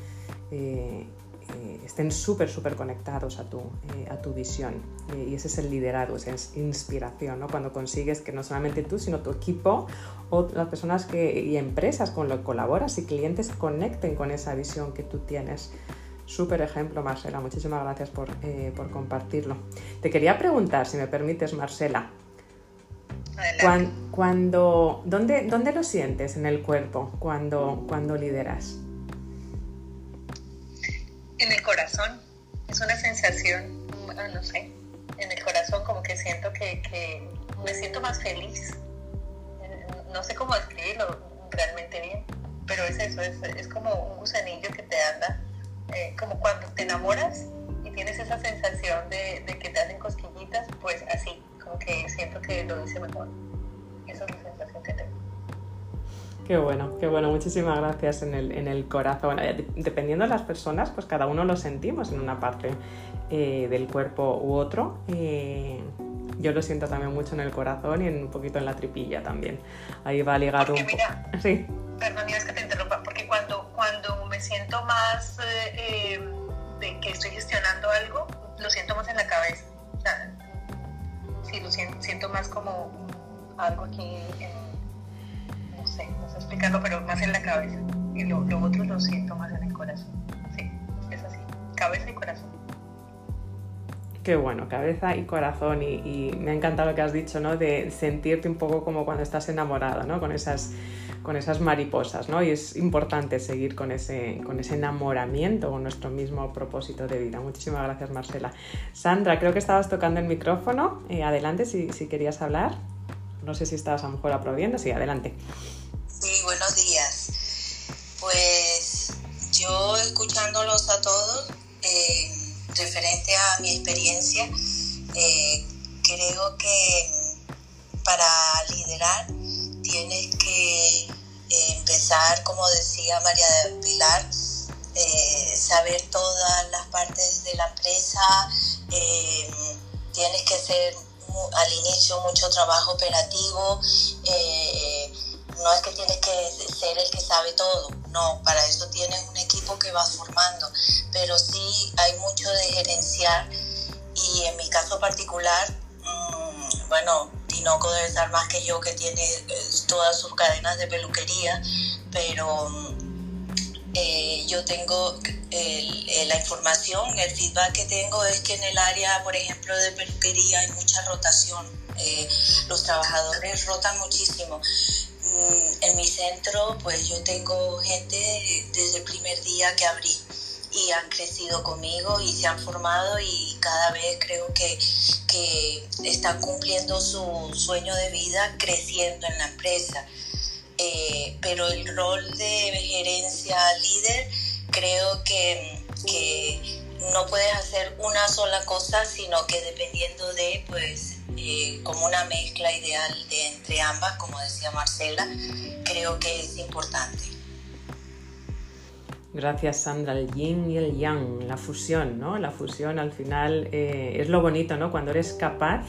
S1: eh, eh, estén súper, súper conectados a tu, eh, a tu visión. y ese es el liderazgo, esa es inspiración, ¿no? cuando consigues que no solamente tú, sino tu equipo o las personas que, y empresas con lo que colaboras y clientes conecten con esa visión que tú tienes. Súper ejemplo, Marcela. Muchísimas gracias eh, por, compartirlo. Te quería preguntar, si me permites, Marcela. Cuando, ¿dónde, ¿Dónde lo sientes en el cuerpo cuando, cuando lideras?
S6: En el corazón. Es una sensación, no sé, en el corazón como que siento que, que me siento más feliz. No sé cómo describirlo realmente bien, pero es eso, es, es como un gusanillo que te anda eh, como cuando te enamoras y tienes esa sensación de, que te hacen cosquillitas, pues así, como que siento que lo hice mejor. Esa es la sensación que tengo.
S1: Qué bueno, qué bueno, muchísimas gracias en el, en el corazón. Eh, dependiendo de las personas, pues cada uno lo sentimos en una parte eh, del cuerpo u otro. yo lo siento también mucho en el corazón y en un poquito en la tripilla también. Ahí va ligado
S6: un poco. Sí. Perdón, es que te interrumpa, porque cuando siento más eh, eh, de que estoy gestionando algo, lo siento más en la cabeza. O sí, lo siento, siento más como algo aquí, no sé, no sé explicarlo, pero más en la cabeza. Y lo, lo otro lo siento más en el corazón. Sí, es así, cabeza y corazón.
S1: Qué bueno, cabeza y corazón. Y, me ha encantado lo que has dicho, ¿no? De sentirte un poco como cuando estás enamorado, ¿no? Con esas, con esas mariposas, ¿no? Y es importante seguir con ese, con ese enamoramiento, con nuestro mismo propósito de vida. Muchísimas gracias, Marcela. Sandra, creo que estabas tocando el micrófono. Eh, adelante, si, si, querías hablar. No sé si estabas a lo mejor aplaudiendo. Sí, adelante.
S2: Sí, buenos días. Pues yo escuchándolos a todos. Eh, referente a mi experiencia, eh, creo que para liderar tienes que eh, empezar, como decía María de Pilar, eh, saber todas las partes de la empresa, tienes que hacer al inicio mucho trabajo operativo, no es que tienes que ser el que sabe todo, no, para eso tienes un equipo que vas formando, pero sí hay mucho de gerenciar y en mi caso particular, mm, bueno, Tinoco debe estar más que yo que tiene eh, todas sus cadenas de peluquería, pero eh, yo tengo la información, el feedback que tengo es que en el área, por ejemplo, de peluquería hay mucha rotación. Eh, los trabajadores rotan muchísimo Mm, en mi centro, pues yo tengo gente desde el primer día que abrí y han crecido conmigo y se han formado y cada vez creo que, que están cumpliendo su sueño de vida creciendo
S6: en la empresa. Eh, pero el rol de gerencia líder creo que, que, no puedes hacer una sola cosa, sino que dependiendo de, pues, eh, como una mezcla ideal de entre ambas, como decía Marcela, creo que es importante.
S1: Gracias Sandra, el yin y el yang, la fusión, ¿no? La fusión al final eh, es lo bonito, ¿no? Cuando eres capaz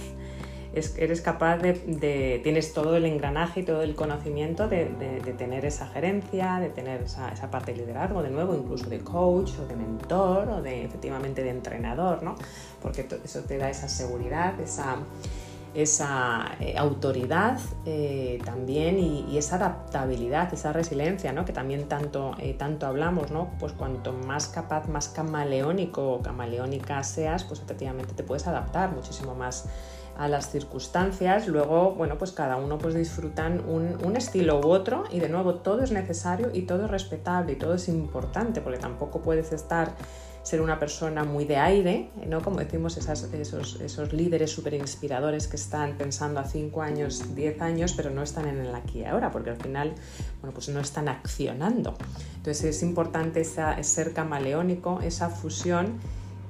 S1: eres capaz de, tienes todo el engranaje y todo el conocimiento de, tener esa gerencia, de tener esa, parte de liderazgo, de nuevo, incluso de coach o de mentor o de efectivamente de entrenador, ¿no? Porque eso te da esa seguridad, esa, esa eh, autoridad eh, también y, esa adaptabilidad, esa resiliencia, ¿no? que también tanto, eh, tanto hablamos, ¿no? pues cuanto más capaz, más camaleónico o camaleónica seas, pues efectivamente te puedes adaptar muchísimo más a las circunstancias, luego, bueno, pues cada uno pues disfrutan un, estilo u otro y de nuevo todo es necesario y todo es respetable y todo es importante porque tampoco puedes estar ser una persona muy de aire, ¿no? Como decimos, esos, esos líderes súper inspiradores que están pensando a 5 años, 10 años, pero no están en el aquí y ahora, porque al final, bueno, pues no están accionando. Entonces es importante esa, ser camaleónico, esa fusión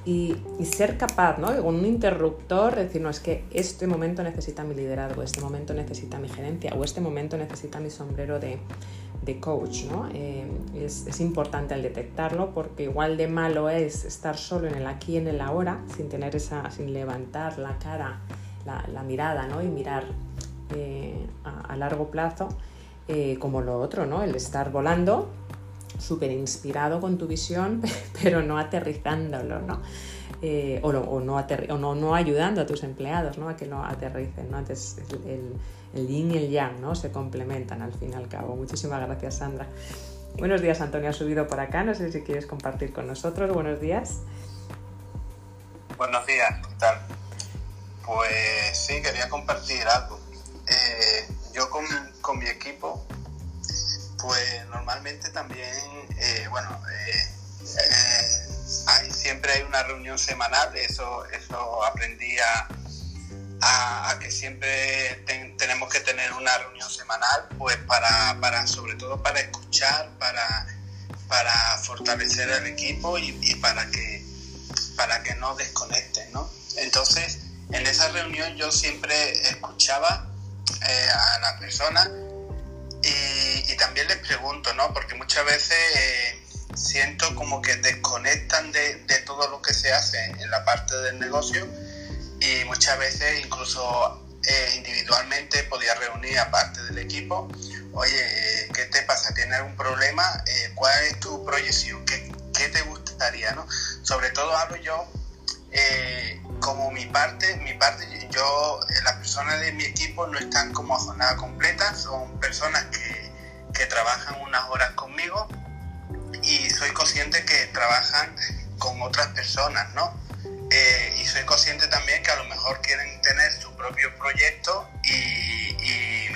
S1: y, ser capaz, ¿no? Un interruptor, decir, no, es que este momento necesita mi liderazgo, este momento necesita mi gerencia o este momento necesita mi sombrero de, de coach, ¿no? Eh, es, es, importante al detectarlo porque igual de malo es estar solo en el aquí y en el ahora, sin tener esa, sin levantar la cara, la, mirada, ¿no? Y mirar eh, a, a, largo plazo, eh, como lo otro, ¿no? El estar volando súper inspirado con tu visión, pero no aterrizándolo, ¿no? Eh, o, no, o, no, ayudando a tus empleados ¿no? a que lo aterricen. ¿no? Entonces, el, el, yin y el yang ¿no? se complementan al fin y al cabo. Muchísimas gracias, Sandra. Buenos días, Antonio. Ha subido por acá. No sé si quieres compartir con nosotros. Buenos días.
S7: Buenos días, ¿qué tal? Pues sí, quería compartir algo. Eh, yo con, con mi equipo pues normalmente también, eh, bueno, eh, eh, siempre hay una reunión semanal, eso, eso aprendí a, que siempre tenemos que tener una reunión semanal, pues para, para sobre todo para escuchar, para, para fortalecer el equipo y, para que para que no desconecten, ¿no? Entonces, en esa reunión yo siempre escuchaba a la persona y, también les pregunto, ¿no? Porque muchas veces eh, siento como que desconectan de, de, todo lo que se hace en la parte del negocio y muchas veces incluso eh, individualmente podía reunir a parte del equipo, oye, ¿qué te pasa? ¿Tienes algún problema? Eh, ¿Cuál es tu proyección? ¿Qué, ¿Qué, te gustaría? ¿no? Sobre todo hablo yo como mi parte, mi parte, yo, eh, las personas de mi equipo no están como a jornada completa, son personas que, que trabajan unas horas conmigo y soy consciente que trabajan con otras personas, ¿no? Eh, y soy consciente también que a lo mejor quieren tener su propio proyecto y, y,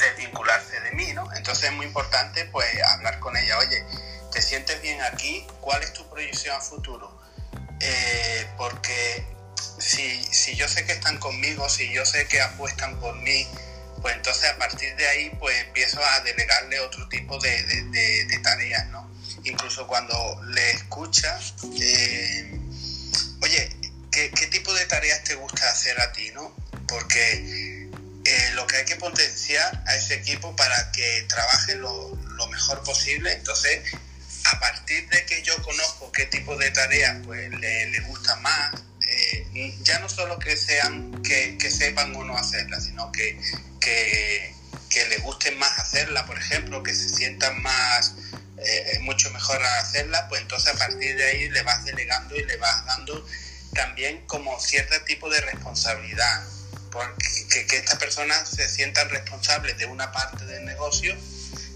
S7: desvincularse de mí, ¿no? Entonces es muy importante pues hablar con ella, oye, ¿te sientes bien aquí? ¿Cuál es tu proyección a futuro? Eh, porque si, si yo sé que están conmigo, si yo sé que apuestan por mí, pues entonces a partir de ahí pues empiezo a delegarle otro tipo de, de, tareas, ¿no? Incluso cuando le escuchas, eh, oye, ¿qué, ¿qué, tipo de tareas te gusta hacer a ti, no? Porque eh, lo que hay que potenciar a ese equipo para que trabaje lo, lo mejor posible, entonces a partir de que yo conozco qué tipo de tareas pues le, le gustan más, eh, ya no solo que sean, que, sepan o no hacerla, sino que, que, que les guste más hacerla, por ejemplo, que se sientan más, eh, mucho mejor a hacerla, pues entonces a partir de ahí le vas delegando y le vas dando también como cierto tipo de responsabilidad, porque que, que estas personas se sientan responsables de una parte del negocio.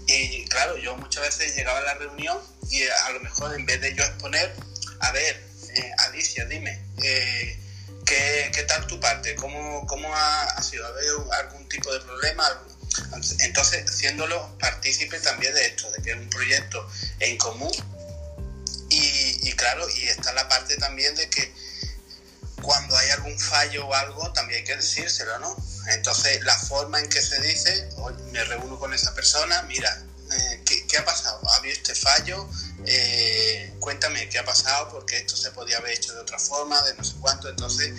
S7: Y claro, yo muchas veces llegaba a la reunión y a lo mejor en vez de yo exponer, a ver, eh, Alicia, dime, eh, ¿qué, tal tu parte? ¿Cómo, cómo ha, sido? ¿Ha habido algún tipo de problema? Entonces, haciéndolo partícipe también de esto, de que es un proyecto en común. Y, claro, y está la parte también de que cuando hay algún fallo o algo, también hay que decírselo, ¿no? Entonces, la forma en que se dice, me reúno con esa persona, mira, eh, ¿qué, ha pasado? ¿Ha habido este fallo? Eh, cuéntame qué ha pasado, porque esto se podía haber hecho de otra forma, de no sé cuánto. Entonces,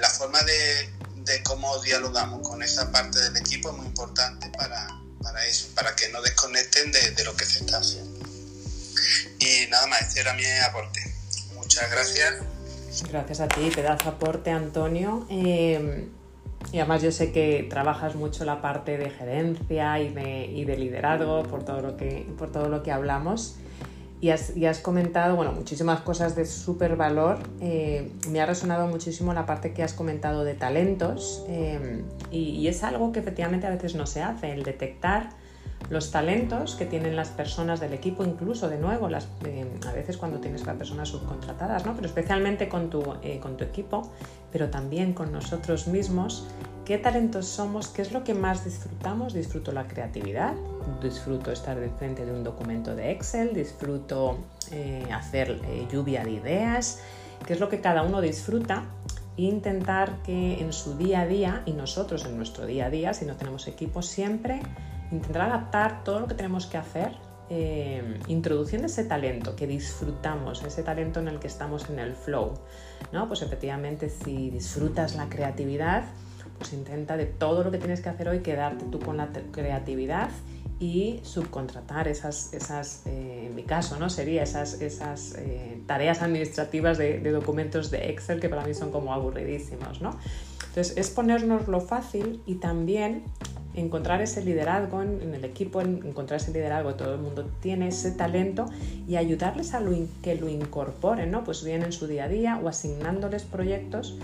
S7: la forma de, cómo dialogamos con esa parte del equipo es muy importante para, eso, para que no desconecten de, lo que se está haciendo. Y nada más, este era mi aporte. Muchas gracias.
S1: Gracias a ti, pedazo aporte, Antonio. Eh, y además yo sé que trabajas mucho la parte de gerencia y de, y de liderazgo por todo lo que, por todo lo que hablamos. Y has, y has comentado, bueno, muchísimas cosas de súper valor. Eh, me ha resonado muchísimo la parte que has comentado de talentos. Eh, y, y, es algo que efectivamente a veces no se hace, el detectar los talentos que tienen las personas del equipo, incluso de nuevo, eh, a veces cuando tienes a personas subcontratadas, ¿no? pero especialmente con tu, eh, con tu equipo, pero también con nosotros mismos, qué talentos somos, qué es lo que más disfrutamos. Disfruto la creatividad, disfruto estar de frente de un documento de Excel, disfruto eh, hacer lluvia de ideas, qué es lo que cada uno disfruta intentar que en su día a día y nosotros en nuestro día a día, si no tenemos equipo, siempre intentar adaptar todo lo que tenemos que hacer eh, introduciendo ese talento que disfrutamos, ese talento en el que estamos en el flow. ¿no? Pues efectivamente, si disfrutas la creatividad, pues intenta de todo lo que tienes que hacer hoy quedarte tú con la creatividad y subcontratar esas, esas eh, en mi caso, ¿no? Sería esas, esas eh, tareas administrativas de, de, documentos de Excel que para mí son como aburridísimos, ¿no? Entonces, es ponernos lo fácil y también encontrar ese liderazgo en, el equipo, encontrar ese liderazgo, todo el mundo tiene ese talento y ayudarles a que lo incorporen, ¿no? Pues bien en su día a día o asignándoles proyectos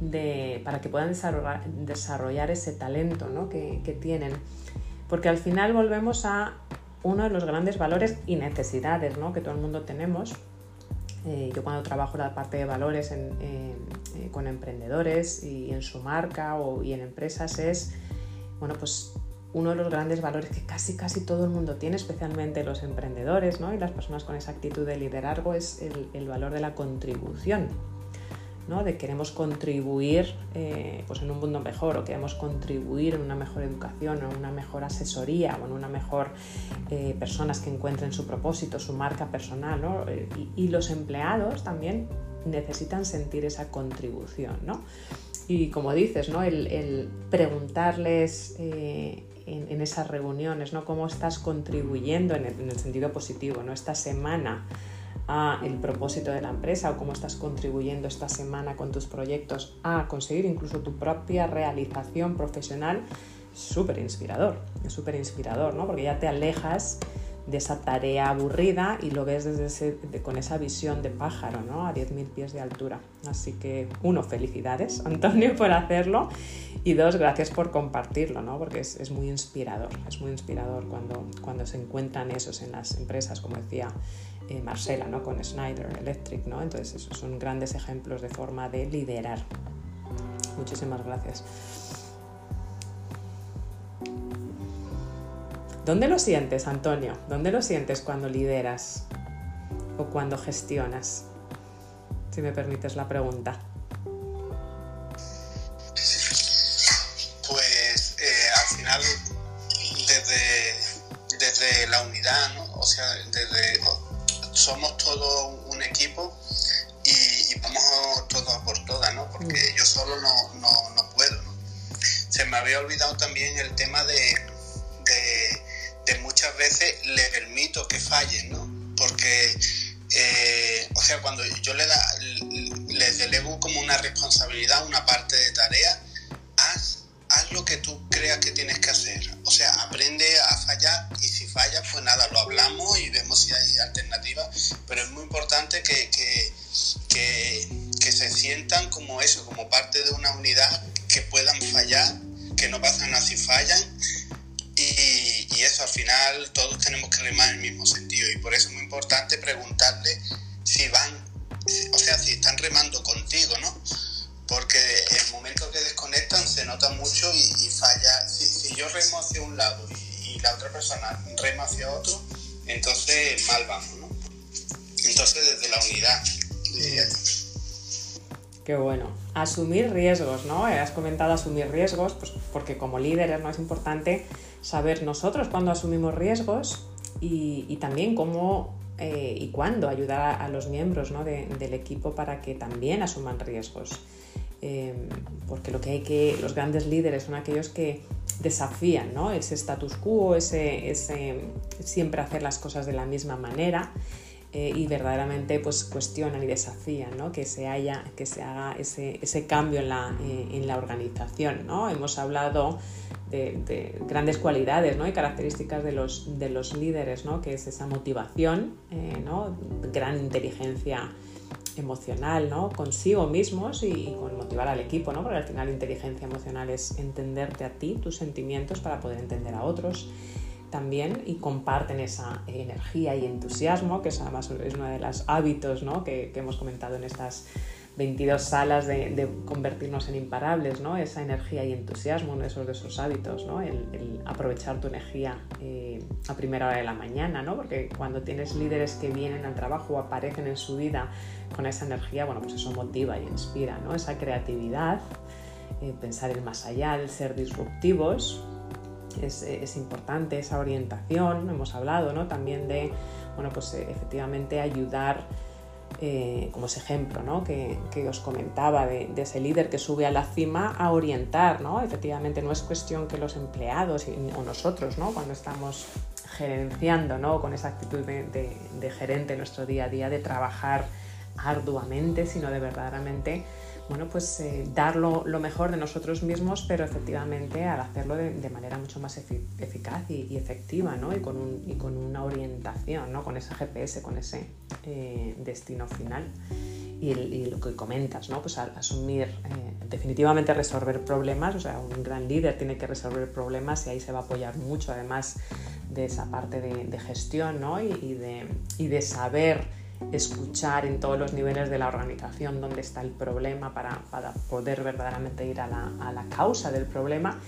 S1: de, para que puedan desarrollar, desarrollar ese talento ¿no? que, que, tienen. Porque al final volvemos a uno de los grandes valores y necesidades ¿no? que todo el mundo tenemos. Eh, yo cuando trabajo la parte de valores en, eh, con emprendedores y en su marca o, y en empresas es bueno, pues uno de los grandes valores que casi casi todo el mundo tiene, especialmente los emprendedores ¿no? y las personas con esa actitud de liderazgo, es el, valor de la contribución. ¿No? de queremos contribuir eh, pues en un mundo mejor o queremos contribuir en una mejor educación o en una mejor asesoría o en una mejor eh, personas que encuentren su propósito, su marca personal. Eh, y, los empleados también necesitan sentir esa contribución. ¿no? Y como dices, ¿no? el, preguntarles en, esas reuniones ¿no? cómo estás contribuyendo en el, sentido positivo ¿no? esta semana el propósito de la empresa o cómo estás contribuyendo esta semana con tus proyectos a conseguir incluso tu propia realización profesional, súper inspirador, es súper inspirador, ¿no? porque ya te alejas de esa tarea aburrida y lo ves desde con esa visión de pájaro, ¿no? A 10.000 pies de altura. Así que, uno, felicidades, Antonio, por hacerlo. Y dos, gracias por compartirlo, ¿no? Porque es, muy inspirador, es muy inspirador cuando, cuando se encuentran esos en las empresas, como decía eh, Marcela, ¿no? Con Schneider Electric, ¿no? Entonces, esos son grandes ejemplos de forma de liderar. Muchísimas gracias. ¿Dónde lo sientes, Antonio? ¿Dónde lo sientes cuando lideras o cuando gestionas? Si me permites la pregunta.
S7: Pues eh, al final, desde, desde la unidad, ¿no? o sea, somos todo un equipo y, vamos todos por todas, ¿no? porque mm. yo solo no, no, no puedo. ¿no? Se me había olvidado también el tema de de muchas veces le permito que fallen, ¿no? Porque, eh, o sea, cuando yo le da, les delego como una responsabilidad, una parte de tarea, haz, haz lo que tú creas que tienes que hacer. O sea, aprende a fallar y si fallas, pues nada, lo hablamos y vemos si hay alternativas, que no pasan si fallan y, eso al final todos tenemos que remar en el mismo sentido y por eso es muy importante preguntarle si van, o sea, si están remando contigo, ¿no? Porque el momento que desconectan se nota mucho y, falla. Si, yo remo hacia un lado y, la otra persona rema hacia otro, entonces mal vamos, ¿no? Entonces desde la unidad.
S1: Qué bueno. Asumir riesgos, ¿no? Has comentado asumir riesgos, pues porque como líderes no es importante saber nosotros cuándo asumimos riesgos y, también cómo eh, y cuándo ayudar a, los miembros ¿no? del equipo para que también asuman riesgos. Em, porque lo que hay que, los grandes líderes son aquellos que desafían ¿no? ese status quo, ese, ese siempre hacer las cosas de la misma manera eh, y verdaderamente pues cuestionan y desafían ¿no? que, se haya, que se haga ese, ese cambio en la, eh, en la organización. ¿no? Hemos hablado de, grandes cualidades ¿no? y características de los, de los líderes, que es esa motivación, eh, gran inteligencia emocional ¿no? consigo mismos y, con motivar al equipo, ¿no? porque al final inteligencia emocional es entenderte a ti, tus sentimientos para poder entender a otros también y comparten esa energía y entusiasmo, que es además es uno de los hábitos ¿no? que, hemos comentado en estas 22 salas de, convertirnos en imparables, ¿no? esa energía y entusiasmo, uno de esos, de esos hábitos, ¿no? el, aprovechar tu energía eh, a primera hora de la mañana, ¿no? porque cuando tienes líderes que vienen al trabajo o aparecen en su vida con esa energía, bueno, pues eso motiva y inspira, ¿no? esa creatividad, eh, pensar en más allá, el ser disruptivos, es, importante esa orientación, hemos hablado ¿no? también de, bueno, pues eh, efectivamente ayudar, eh, como ese ejemplo ¿no? que, os comentaba de, ese líder que sube a la cima a orientar, ¿no? efectivamente no es cuestión que los empleados o nosotros, ¿no? cuando estamos gerenciando ¿no? con esa actitud de, de gerente en nuestro día a día, de trabajar arduamente, sino de verdaderamente bueno, pues eh, dar lo, mejor de nosotros mismos, pero efectivamente al hacerlo de, manera mucho más eficaz y, efectiva, ¿no? Y con, un, y con una orientación, ¿no? Con ese GPS, con ese eh, destino final. Y, lo que comentas, ¿no? Pues asumir, eh, definitivamente resolver problemas, o sea, un gran líder tiene que resolver problemas y ahí se va a apoyar mucho, además de esa parte de, gestión, ¿no? Y, de, y de saber escuchar en todos los niveles de la organización dónde está el problema para, poder verdaderamente ir a la, causa del problema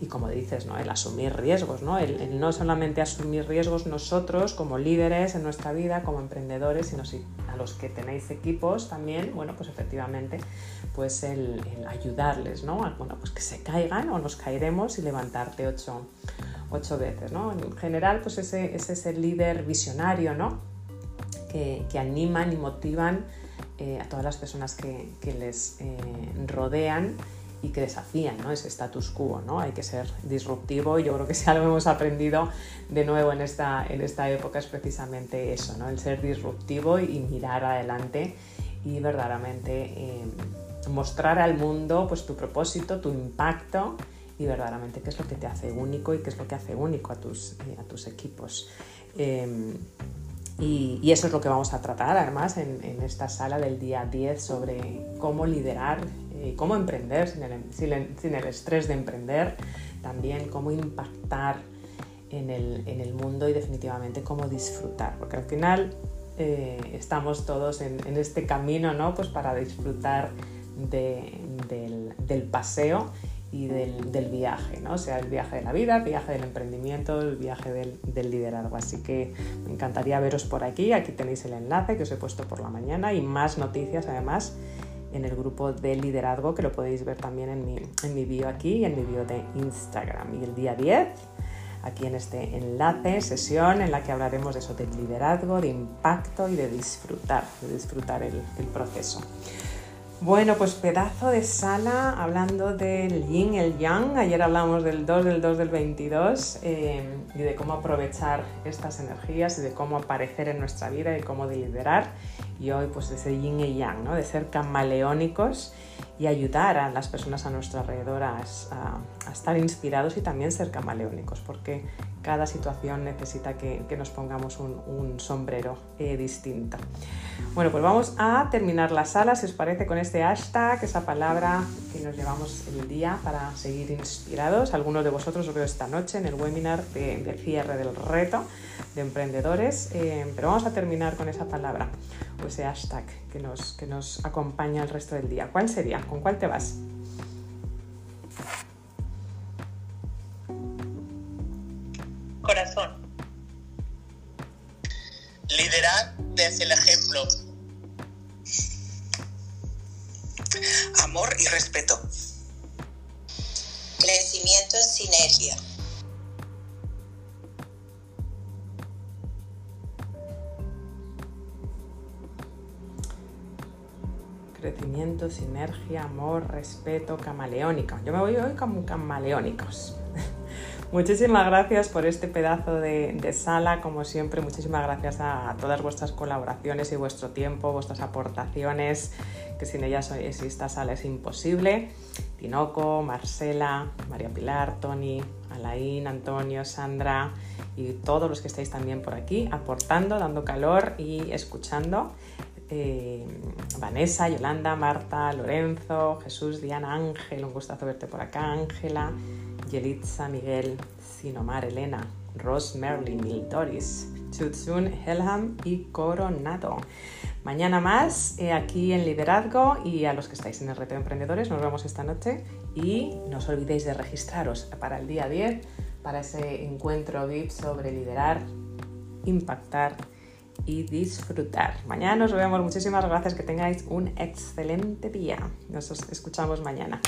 S1: y como dices, ¿no? el asumir riesgos, ¿no? El, no solamente asumir riesgos nosotros como líderes en nuestra vida, como emprendedores, sino si a los que tenéis equipos también, bueno, pues efectivamente, pues el, ayudarles, ¿no? Bueno, pues que se caigan o nos caeremos y levantarte ocho, ocho veces, ¿no? En general, pues ese, ese es el líder visionario, ¿no? Que, animan y motivan eh, a todas las personas que, les eh, rodean y que desafían ¿no? ese status quo. ¿no? Hay que ser disruptivo y yo creo que si algo hemos aprendido de nuevo en esta, en esta época es precisamente eso, ¿no? el ser disruptivo y mirar adelante y verdaderamente eh, mostrar al mundo pues, tu propósito, tu impacto y verdaderamente qué es lo que te hace único y qué es lo que hace único a tus, a tus equipos. Em, y, eso es lo que vamos a tratar además en, esta sala del día 10 sobre cómo liderar y cómo emprender sin el, estrés de emprender, también cómo impactar en el, mundo y definitivamente cómo disfrutar, porque al final eh, estamos todos en, este camino ¿no? pues para disfrutar del, del paseo y del, viaje, ¿no? O sea, el viaje de la vida, el viaje del emprendimiento, el viaje del, del, liderazgo. Así que me encantaría veros por aquí. Aquí tenéis el enlace que os he puesto por la mañana y más noticias además en el grupo de liderazgo que lo podéis ver también en mi, en mi bio aquí y en mi bio de Instagram. Y el día 10, aquí en este enlace, sesión en la que hablaremos de eso, del liderazgo, de impacto y de disfrutar, de disfrutar el proceso. Bueno, pues pedazo de sala hablando del yin, el yang. Ayer hablamos del 2 del 2 del 22 eh, y de cómo aprovechar estas energías y de cómo aparecer en nuestra vida y cómo liderar. Y hoy pues de ese yin y yang, ¿no? de ser camaleónicos y ayudar a las personas a nuestro alrededor a, estar inspirados y también ser camaleónicos, porque cada situación necesita que, nos pongamos un, sombrero eh, distinto. Bueno, pues vamos a terminar la sala, si os parece, con este hashtag, esa palabra que nos llevamos el día para seguir inspirados. Algunos de vosotros os veo esta noche en el webinar de, cierre del reto de emprendedores, eh, pero vamos a terminar con esa palabra o ese hashtag que nos, que nos acompaña el resto del día. ¿Cuál sería? ¿Con cuál te vas?
S6: Corazón.
S2: Liderar desde el ejemplo. Amor y respeto.
S8: Crecimiento en sinergia.
S1: Crecimiento, sinergia, amor, respeto, camaleónica. Yo me voy hoy como camaleónicos. Muchísimas gracias por este pedazo de, de, sala, como siempre, muchísimas gracias a, todas vuestras colaboraciones y vuestro tiempo, vuestras aportaciones, que sin ellas esta sala es imposible. Tinoco, Marcela, María Pilar, Tony, Alain, Antonio, Sandra y todos los que estáis también por aquí aportando, dando calor y escuchando. Eh, Vanessa, Yolanda, Marta, Lorenzo, Jesús, Diana, Ángel, un gustazo verte por acá, Ángela, Yelitza, Miguel, Sinomar, Elena, Rose, Merlin, Doris, Chutsun, Helham y Coronado. Mañana más eh, aquí en Liderazgo y a los que estáis en el de emprendedores, nos vemos esta noche y no os olvidéis de registraros para el día 10 para ese encuentro VIP sobre liderar, impactar y disfrutar. Mañana nos vemos. Muchísimas gracias. Que tengáis un excelente día. Nos escuchamos mañana.